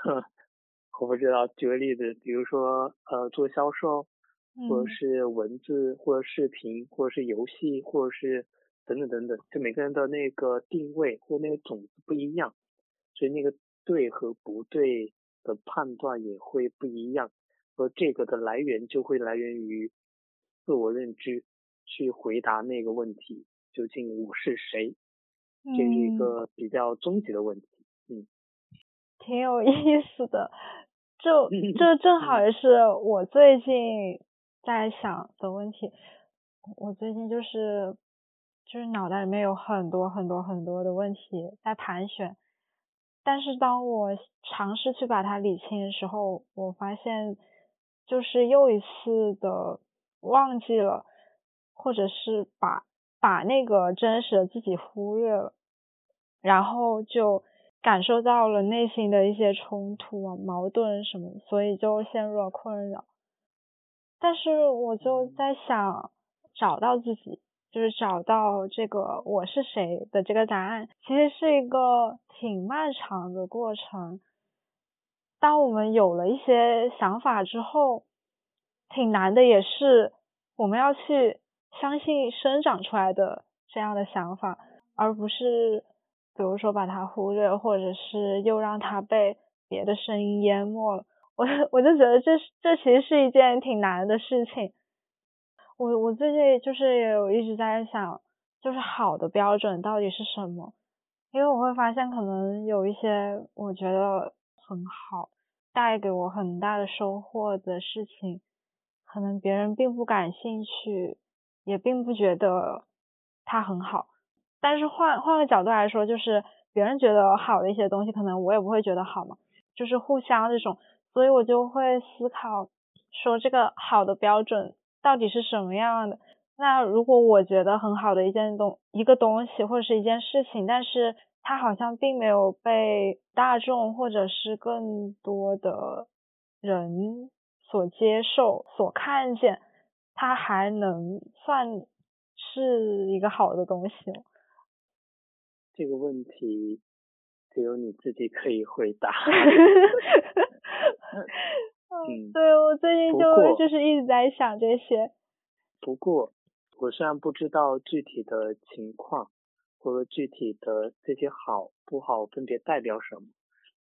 我不知道，举个例子，比如说呃做销售，或者是文字或者视频或者是游戏或者是等等等等，就每个人的那个定位或那个种子不一样，所以那个对和不对的判断也会不一样，而这个的来源就会来源于自我认知，去回答那个问题，究竟我是谁，这是一个比较终极的问题，嗯，挺有意思的，就这正好也是我最近在想的问题，我最近就是就是脑袋里面有很多很多很多的问题在盘旋。但是当我尝试去把它理清的时候，我发现就是又一次的忘记了，或者是把把那个真实的自己忽略了，然后就感受到了内心的一些冲突啊、矛盾什么，所以就陷入了困扰。但是我就在想，找到自己。就是找到这个我是谁的这个答案，其实是一个挺漫长的过程。当我们有了一些想法之后，挺难的，也是我们要去相信生长出来的这样的想法，而不是比如说把它忽略，或者是又让它被别的声音淹没了。我我就觉得这这其实是一件挺难的事情。我我最近就是也有一直在想，就是好的标准到底是什么？因为我会发现，可能有一些我觉得很好，带给我很大的收获的事情，可能别人并不感兴趣，也并不觉得它很好。但是换换个角度来说，就是别人觉得好的一些东西，可能我也不会觉得好嘛，就是互相这种，所以我就会思考说这个好的标准。到底是什么样的？那如果我觉得很好的一件东一个东西或者是一件事情，但是它好像并没有被大众或者是更多的人所接受、所看见，它还能算是一个好的东西吗？这个问题只有你自己可以回答。嗯，对我最近就就是一直在想这些。不过，我虽然不知道具体的情况，或者具体的这些好不好分别代表什么，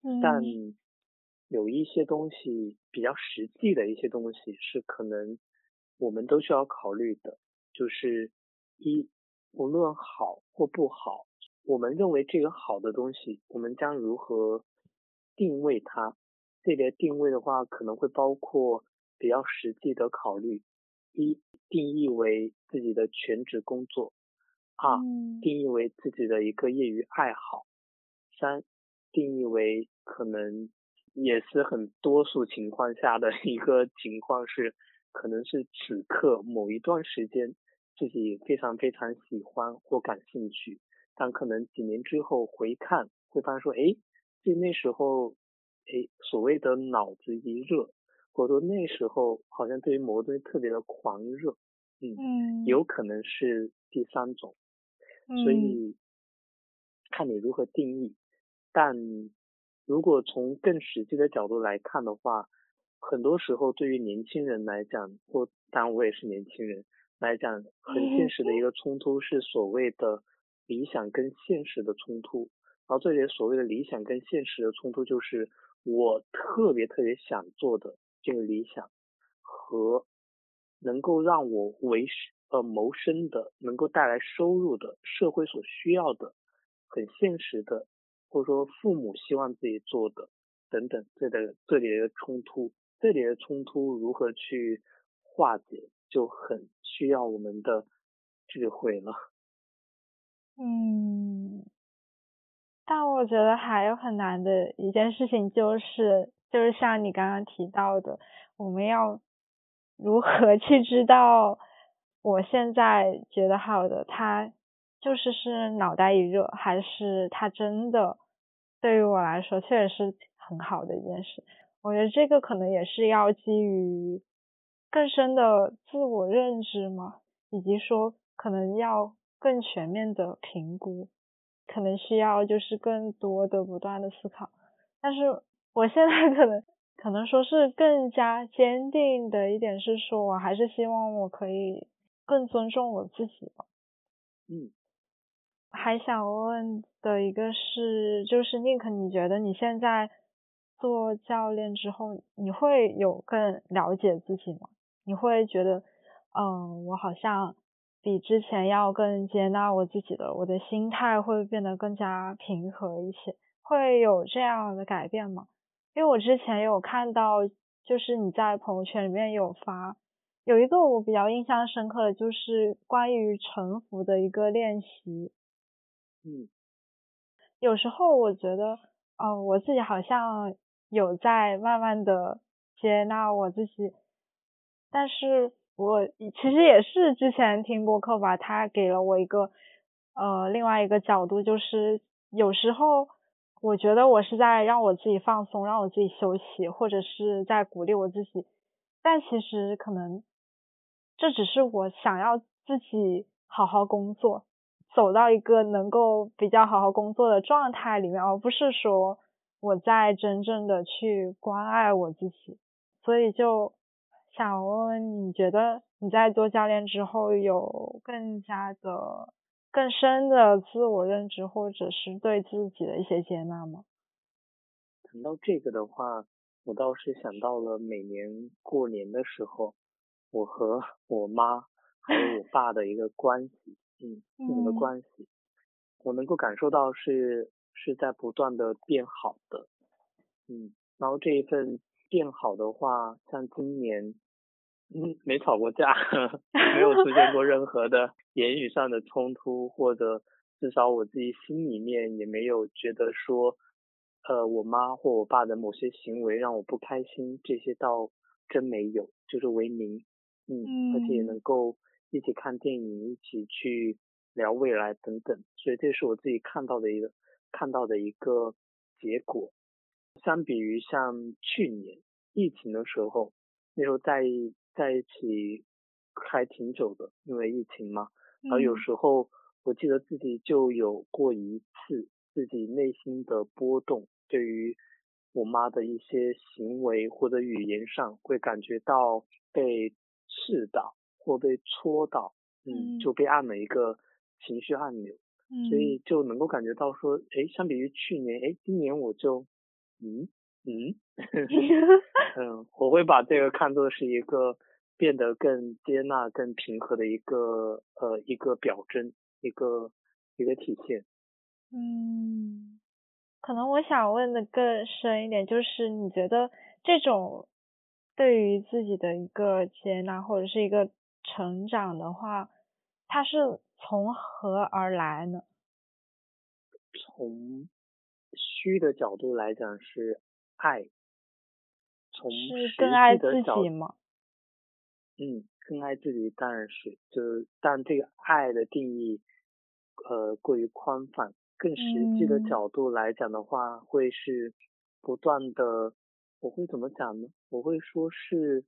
嗯但有一些东西比较实际的一些东西是可能我们都需要考虑的，就是一无论好或不好，我们认为这个好的东西，我们将如何定位它？这边定位的话，可能会包括比较实际的考虑：一、定义为自己的全职工作；二、定义为自己的一个业余爱好；三、定义为可能也是很多数情况下的一个情况是，可能是此刻某一段时间自己非常非常喜欢或感兴趣，但可能几年之后回看，会发现说，哎，就那时候。诶，所谓的脑子一热，或者说那时候好像对于某个东西特别的狂热，嗯，有可能是第三种，所以看你如何定义。但如果从更实际的角度来看的话，很多时候对于年轻人来讲，或当然我也是年轻人来讲，很现实的一个冲突是所谓的理想跟现实的冲突。然后这里所谓的理想跟现实的冲突就是。我特别特别想做的这个理想和能够让我为呃谋生的，能够带来收入的社会所需要的很现实的，或者说父母希望自己做的等等，这的这里的冲突，这里的冲突如何去化解，就很需要我们的智慧了。嗯。但我觉得还有很难的一件事情，就是就是像你刚刚提到的，我们要如何去知道我现在觉得好的，他就是是脑袋一热，还是他真的对于我来说确实是很好的一件事？我觉得这个可能也是要基于更深的自我认知嘛，以及说可能要更全面的评估。可能需要就是更多的不断的思考，但是我现在可能可能说是更加坚定的一点是说，我还是希望我可以更尊重我自己吧。嗯，还想问的一个是，就是 Nick，你觉得你现在做教练之后，你会有更了解自己吗？你会觉得，嗯，我好像比之前要更接纳我自己了，我的心态会变得更加平和一些，会有这样的改变吗？因为我之前有看到，就是你在朋友圈里面有发，有一个我比较印象深刻的就是关于沉浮的一个练习。嗯，有时候我觉得，哦，我自己好像有在慢慢的接纳我自己，但是我其实也是之前听播客吧，他给了我一个呃另外一个角度，就是有时候我觉得我是在让我自己放松，让我自己休息，或者是在鼓励我自己，但其实可能这只是我想要自己好好工作。走到一个能够比较好好工作的状态里面，而不是说我在真正的去关爱我自己，所以就想问问，你觉得你在做教练之后有更加的更深的自我认知，或者是对自己的一些接纳吗？谈到这个的话，我倒是想到了每年过年的时候，我和我妈还有我 爸的一个关系。嗯，父母的关系，我能够感受到是是在不断的变好的，嗯，然后这一份变好的话，像今年，嗯，没吵过架，没有出现过 任何的言语上的冲突，或者至少我自己心里面也没有觉得说，呃，我妈或我爸的某些行为让我不开心，这些倒真没有，就是为民，嗯，而且也能够。一起看电影，一起去聊未来等等，所以这是我自己看到的一个看到的一个结果。相比于像去年疫情的时候，那时候在在一起还挺久的，因为疫情嘛。然后有时候我记得自己就有过一次自己内心的波动，对于我妈的一些行为或者语言上，会感觉到被刺到。或被戳到，嗯，就被按了一个情绪按钮，嗯，所以就能够感觉到说，哎，相比于去年，哎，今年我就，嗯嗯，嗯，我会把这个看作是一个变得更接纳、更平和的一个呃一个表征，一个一个体现。嗯，可能我想问的更深一点，就是你觉得这种对于自己的一个接纳，或者是一个。成长的话，它是从何而来呢？从虚的角度来讲是爱，从是更爱自己吗？嗯，更爱自己当然是，就是但这个爱的定义呃过于宽泛，更实际的角度来讲的话，会是不断的，我会怎么讲呢？我会说是。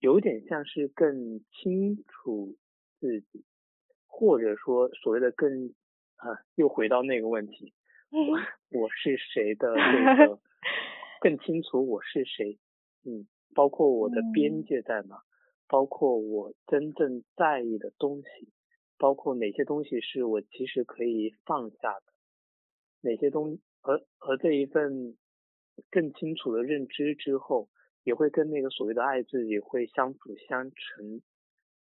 有点像是更清楚自己，或者说所谓的更啊，又回到那个问题，我是谁的这个 更清楚我是谁，嗯，包括我的边界在哪，包括我真正在意的东西，包括哪些东西是我其实可以放下的，哪些东而而这一份更清楚的认知之后。也会跟那个所谓的爱自己会相辅相成，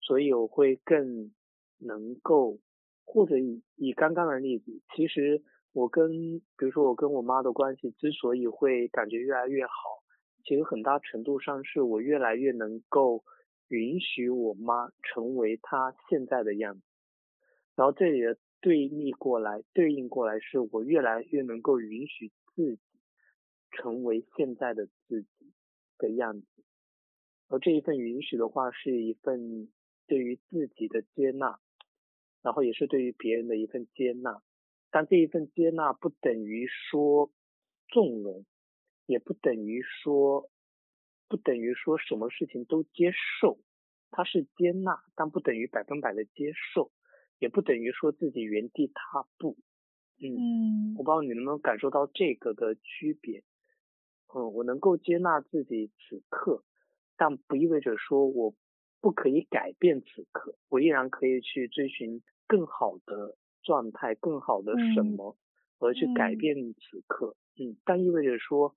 所以我会更能够，或者以以刚刚的例子，其实我跟比如说我跟我妈的关系之所以会感觉越来越好，其实很大程度上是我越来越能够允许我妈成为她现在的样子，然后这里的对立过来对应过来是我越来越能够允许自己成为现在的自己。的样子，而这一份允许的话，是一份对于自己的接纳，然后也是对于别人的一份接纳。但这一份接纳不等于说纵容，也不等于说不等于说什么事情都接受，它是接纳，但不等于百分百的接受，也不等于说自己原地踏步。嗯，我不知道你能不能感受到这个的区别。嗯，我能够接纳自己此刻，但不意味着说我不可以改变此刻，我依然可以去追寻更好的状态、更好的什么，而去改变此刻。嗯，但意味着说，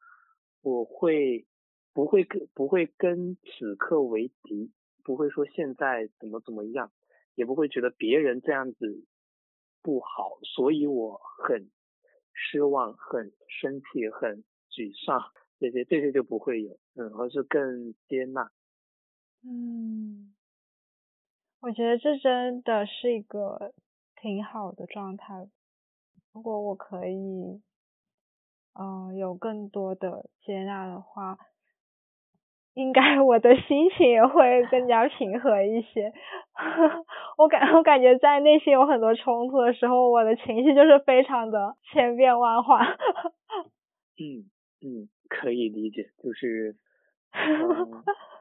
我会不会跟不会跟此刻为敌，不会说现在怎么怎么样，也不会觉得别人这样子不好，所以我很失望、很生气、很沮丧，这些这些就不会有，嗯，而是更接纳。嗯，我觉得这真的是一个挺好的状态。如果我可以，嗯，有更多的接纳的话，应该我的心情也会更加平和一些。我感我感觉在内心有很多冲突的时候，我的情绪就是非常的千变万化。嗯嗯，可以理解，就是。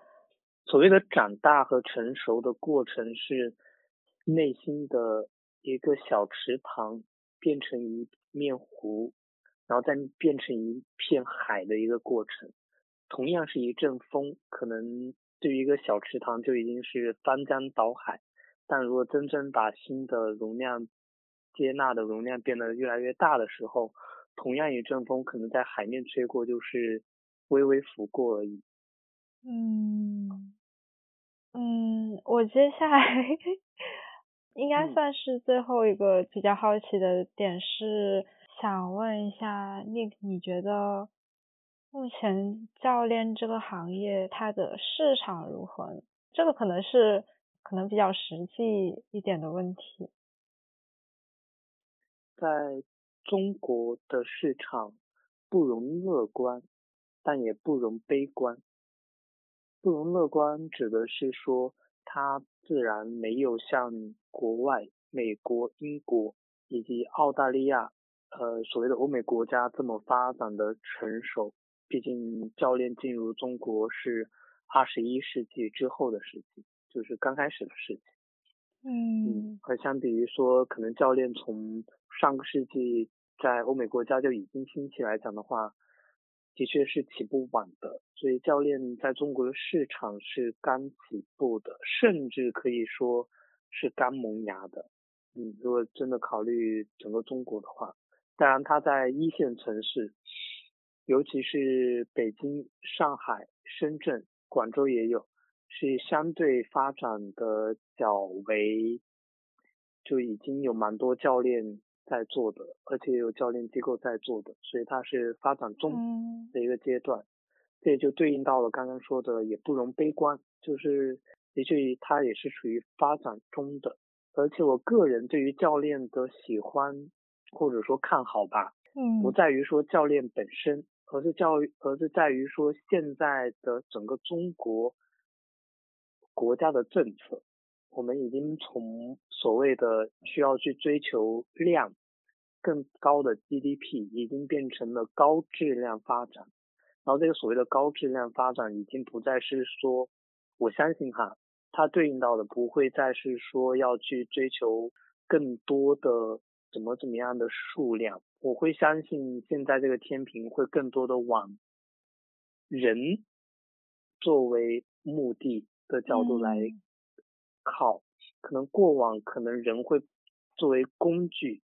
所谓的长大和成熟的过程是内心的一个小池塘变成一面湖，然后再变成一片海的一个过程。同样是一阵风，可能对于一个小池塘就已经是翻江倒海，但如果真正把心的容量接纳的容量变得越来越大的时候，同样一阵风可能在海面吹过就是微微拂过而已。嗯。嗯，我接下来应该算是最后一个比较好奇的点是，想问一下 Nick，你觉得目前教练这个行业它的市场如何？这个可能是可能比较实际一点的问题。在中国的市场不容乐观，但也不容悲观。不容乐观，指的是说它自然没有像国外美国、英国以及澳大利亚，呃所谓的欧美国家这么发展的成熟。毕竟教练进入中国是二十一世纪之后的事情，就是刚开始的事情。嗯。而相比于说，可能教练从上个世纪在欧美国家就已经兴起来讲的话。的确是起步晚的，所以教练在中国的市场是刚起步的，甚至可以说是刚萌芽的。嗯，如果真的考虑整个中国的话，当然他在一线城市，尤其是北京、上海、深圳、广州也有，是相对发展的较为，就已经有蛮多教练。在做的，而且有教练机构在做的，所以它是发展中的一个阶段，这也就对应到了刚刚说的，也不容悲观，就是的确它也是属于发展中的，而且我个人对于教练的喜欢或者说看好吧，嗯，不在于说教练本身，而是教育，而是在于说现在的整个中国国家的政策。我们已经从所谓的需要去追求量更高的 GDP，已经变成了高质量发展。然后这个所谓的高质量发展，已经不再是说，我相信哈，它对应到的不会再是说要去追求更多的怎么怎么样的数量。我会相信现在这个天平会更多的往人作为目的的角度来。靠，可能过往可能人会作为工具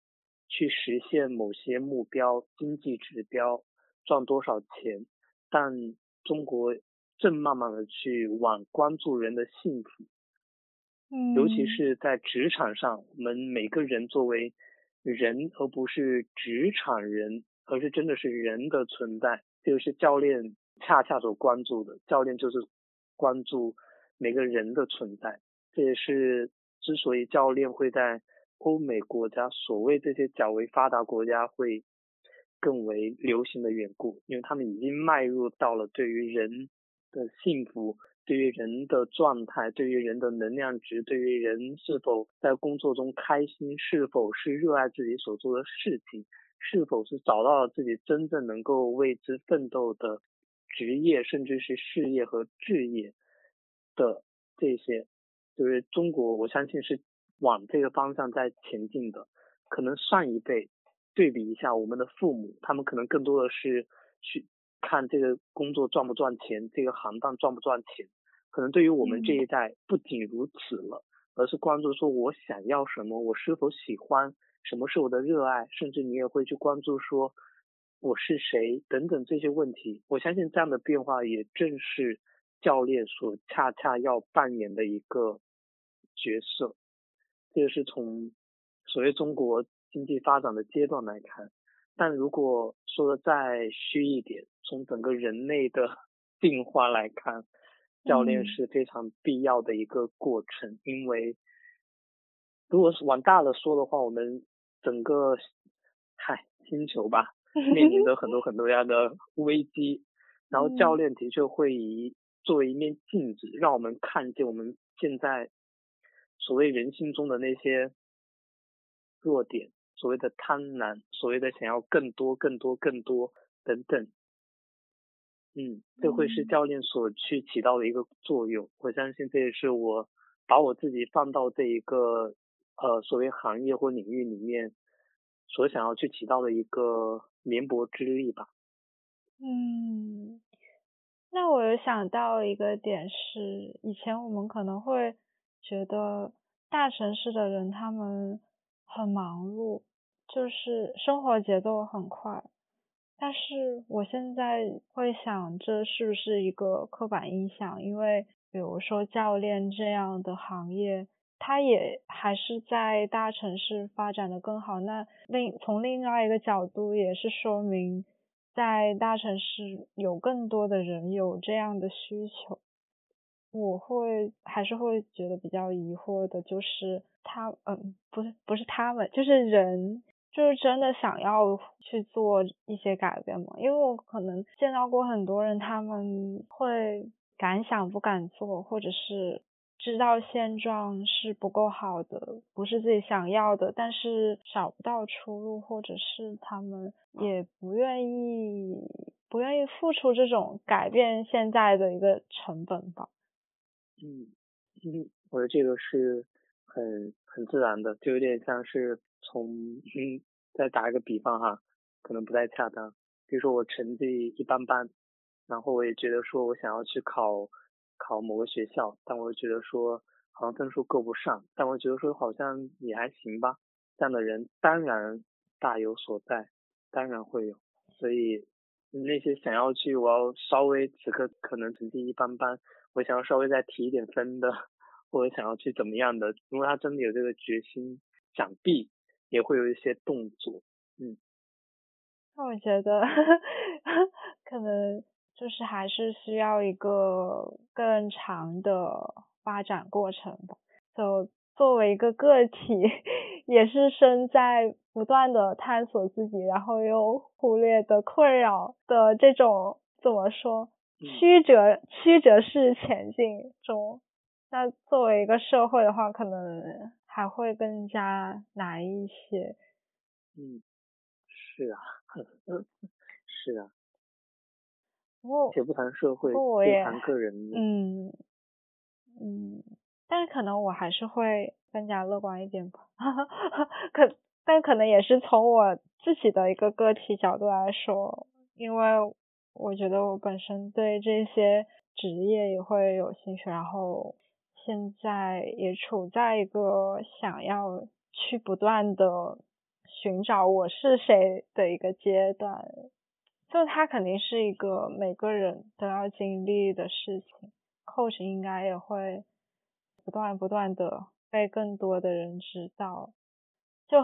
去实现某些目标、经济指标，赚多少钱，但中国正慢慢的去往关注人的幸福，嗯，尤其是在职场上，我们每个人作为人，而不是职场人，而是真的是人的存在，就是教练恰恰所关注的，教练就是关注每个人的存在。这也是之所以教练会在欧美国家，所谓这些较为发达国家会更为流行的缘故，因为他们已经迈入到了对于人的幸福、对于人的状态、对于人的能量值、对于人是否在工作中开心、是否是热爱自己所做的事情、是否是找到了自己真正能够为之奋斗的职业，甚至是事业和置业的这些。就是中国，我相信是往这个方向在前进的。可能上一辈对比一下我们的父母，他们可能更多的是去看这个工作赚不赚钱，这个行当赚不赚钱。可能对于我们这一代不仅如此了，而是关注说我想要什么，我是否喜欢，什么是我的热爱，甚至你也会去关注说我是谁等等这些问题。我相信这样的变化也正是教练所恰恰要扮演的一个角色。这个是从所谓中国经济发展的阶段来看，但如果说的再虚一点，从整个人类的 进化来看。教练是非常必要的一个过程，因为如果是往大了说的话，我们整个嗨星球吧，面临着很多 很多样的危机，然后教练的确会以作为一面镜子，让我们看见我们现在所谓人性中的那些弱点，所谓的贪婪，所谓的想要更多、更多、更多等等。嗯，这会是教练所去起到的一个作用。我相信这也是我把我自己放到这一个呃所谓行业或领域里面所想要去起到的一个绵薄之力吧。嗯，那我有想到一个点是，以前我们可能会觉得大城市的人他们很忙碌，就是生活节奏很快。但是我现在会想，这是不是一个刻板印象？因为比如说教练这样的行业，它也还是在大城市发展的更好。那另从另外一个角度，也是说明在大城市有更多的人有这样的需求。我会还是会觉得比较疑惑的，就是他，嗯，不是不是他们，就是人。就是真的想要去做一些改变嘛？因为我可能见到过很多人，他们会敢想不敢做，或者是知道现状是不够好的，不是自己想要的，但是找不到出路，或者是他们也不愿意不愿意付出这种改变现在的一个成本吧。嗯嗯，我觉得这个是很很自然的，就有点像是。从嗯，再打一个比方哈，可能不太恰当。比如说我成绩一般般，然后我也觉得说我想要去考考某个学校，但我又觉得说好像分数够不上，但我觉得说好像也还行吧。这样的人当然大有所在，当然会有。所以那些想要去，我要稍微此刻可能成绩一般般，我想要稍微再提一点分的，或者想要去怎么样的，如果他真的有这个决心，想必。也会有一些动作，嗯，那我觉得可能就是还是需要一个更长的发展过程吧。就作为一个个体，也是身在不断的探索自己，然后又忽略的困扰的这种怎么说曲折曲折式前进中。那作为一个社会的话，可能。还会更加难一些。嗯，是啊，是啊。不过，且不谈社会，不谈个人。嗯嗯，但是可能我还是会更加乐观一点吧。可，但可能也是从我自己的一个个体角度来说，因为我觉得我本身对这些职业也会有兴趣，然后。现在也处在一个想要去不断的寻找我是谁的一个阶段，就它肯定是一个每个人都要经历的事情，coach 应该也会不断不断的被更多的人知道。就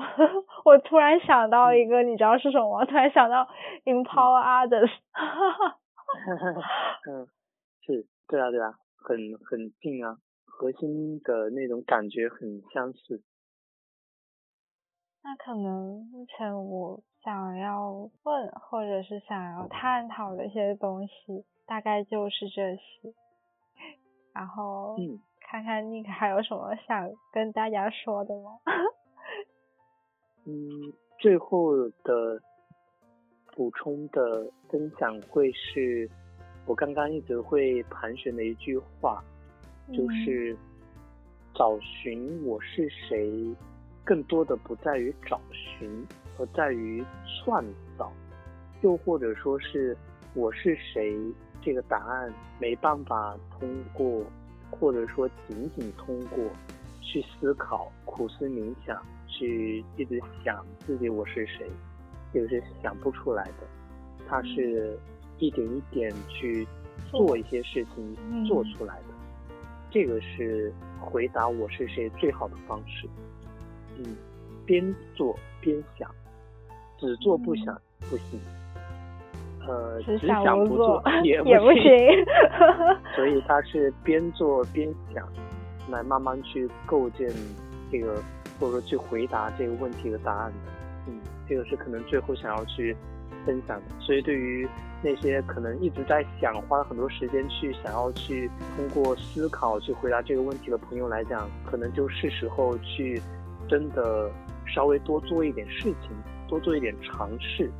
我突然想到一个，你知道是什么吗？突然想到 empower others。嗯，是，对啊，对啊，很很近啊。核心的那种感觉很相似。那可能目前我想要问或者是想要探讨的一些东西，大概就是这些。然后，嗯，看看 Nick 还有什么想跟大家说的吗？嗯，最后的补充的分享会是我刚刚一直会盘旋的一句话。就是找寻我是谁，更多的不在于找寻，而在于创造。又或者说是我是谁这个答案没办法通过，或者说仅仅通过去思考、苦思冥想，去一直想自己我是谁，这个是想不出来的。他是一点一点去做一些事情做出来的，这个是回答我是谁最好的方式。嗯，边做边想，只做不想不行。呃，只想不做 也不行。所以他是边做边想，来慢慢去构建这个，或者说去回答这个问题的答案的。嗯，这个是可能最后想要去分享的。所以对于那些可能一直在想，花了很多时间去想要去通过思考去回答这个问题的朋友来讲，可能就是时候去真的稍微多做一点事情，多做一点尝试。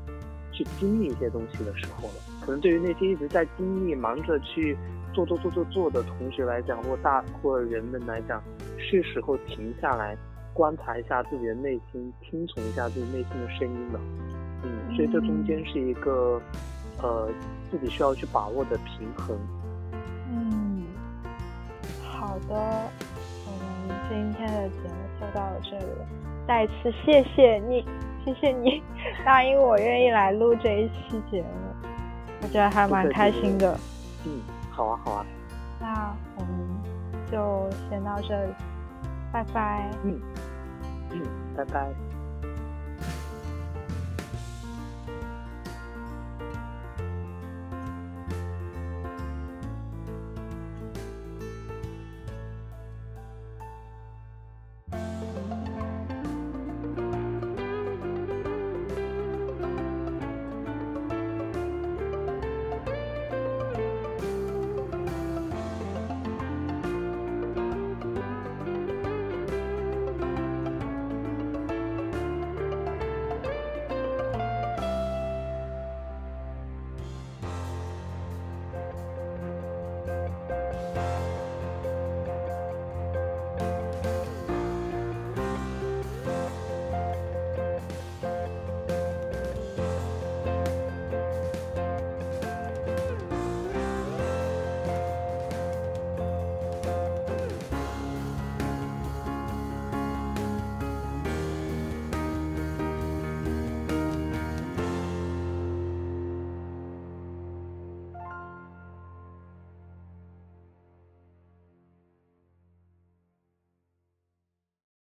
去经历一些东西的时候了，可能对于那些一直在经历、忙着去做做做做做的同学来讲，或大或人们来讲，是时候停下来观察一下自己的内心，听从一下自己内心的声音了。嗯，所以这中间是一个呃自己需要去把握的平衡。嗯，好的，我们今天的节目就到这里，再次谢谢你。谢谢你 答应我愿意来录这一期节目，我觉得还蛮开心的。嗯，好啊，好啊。那我们就先到这里，拜拜。嗯嗯，拜拜。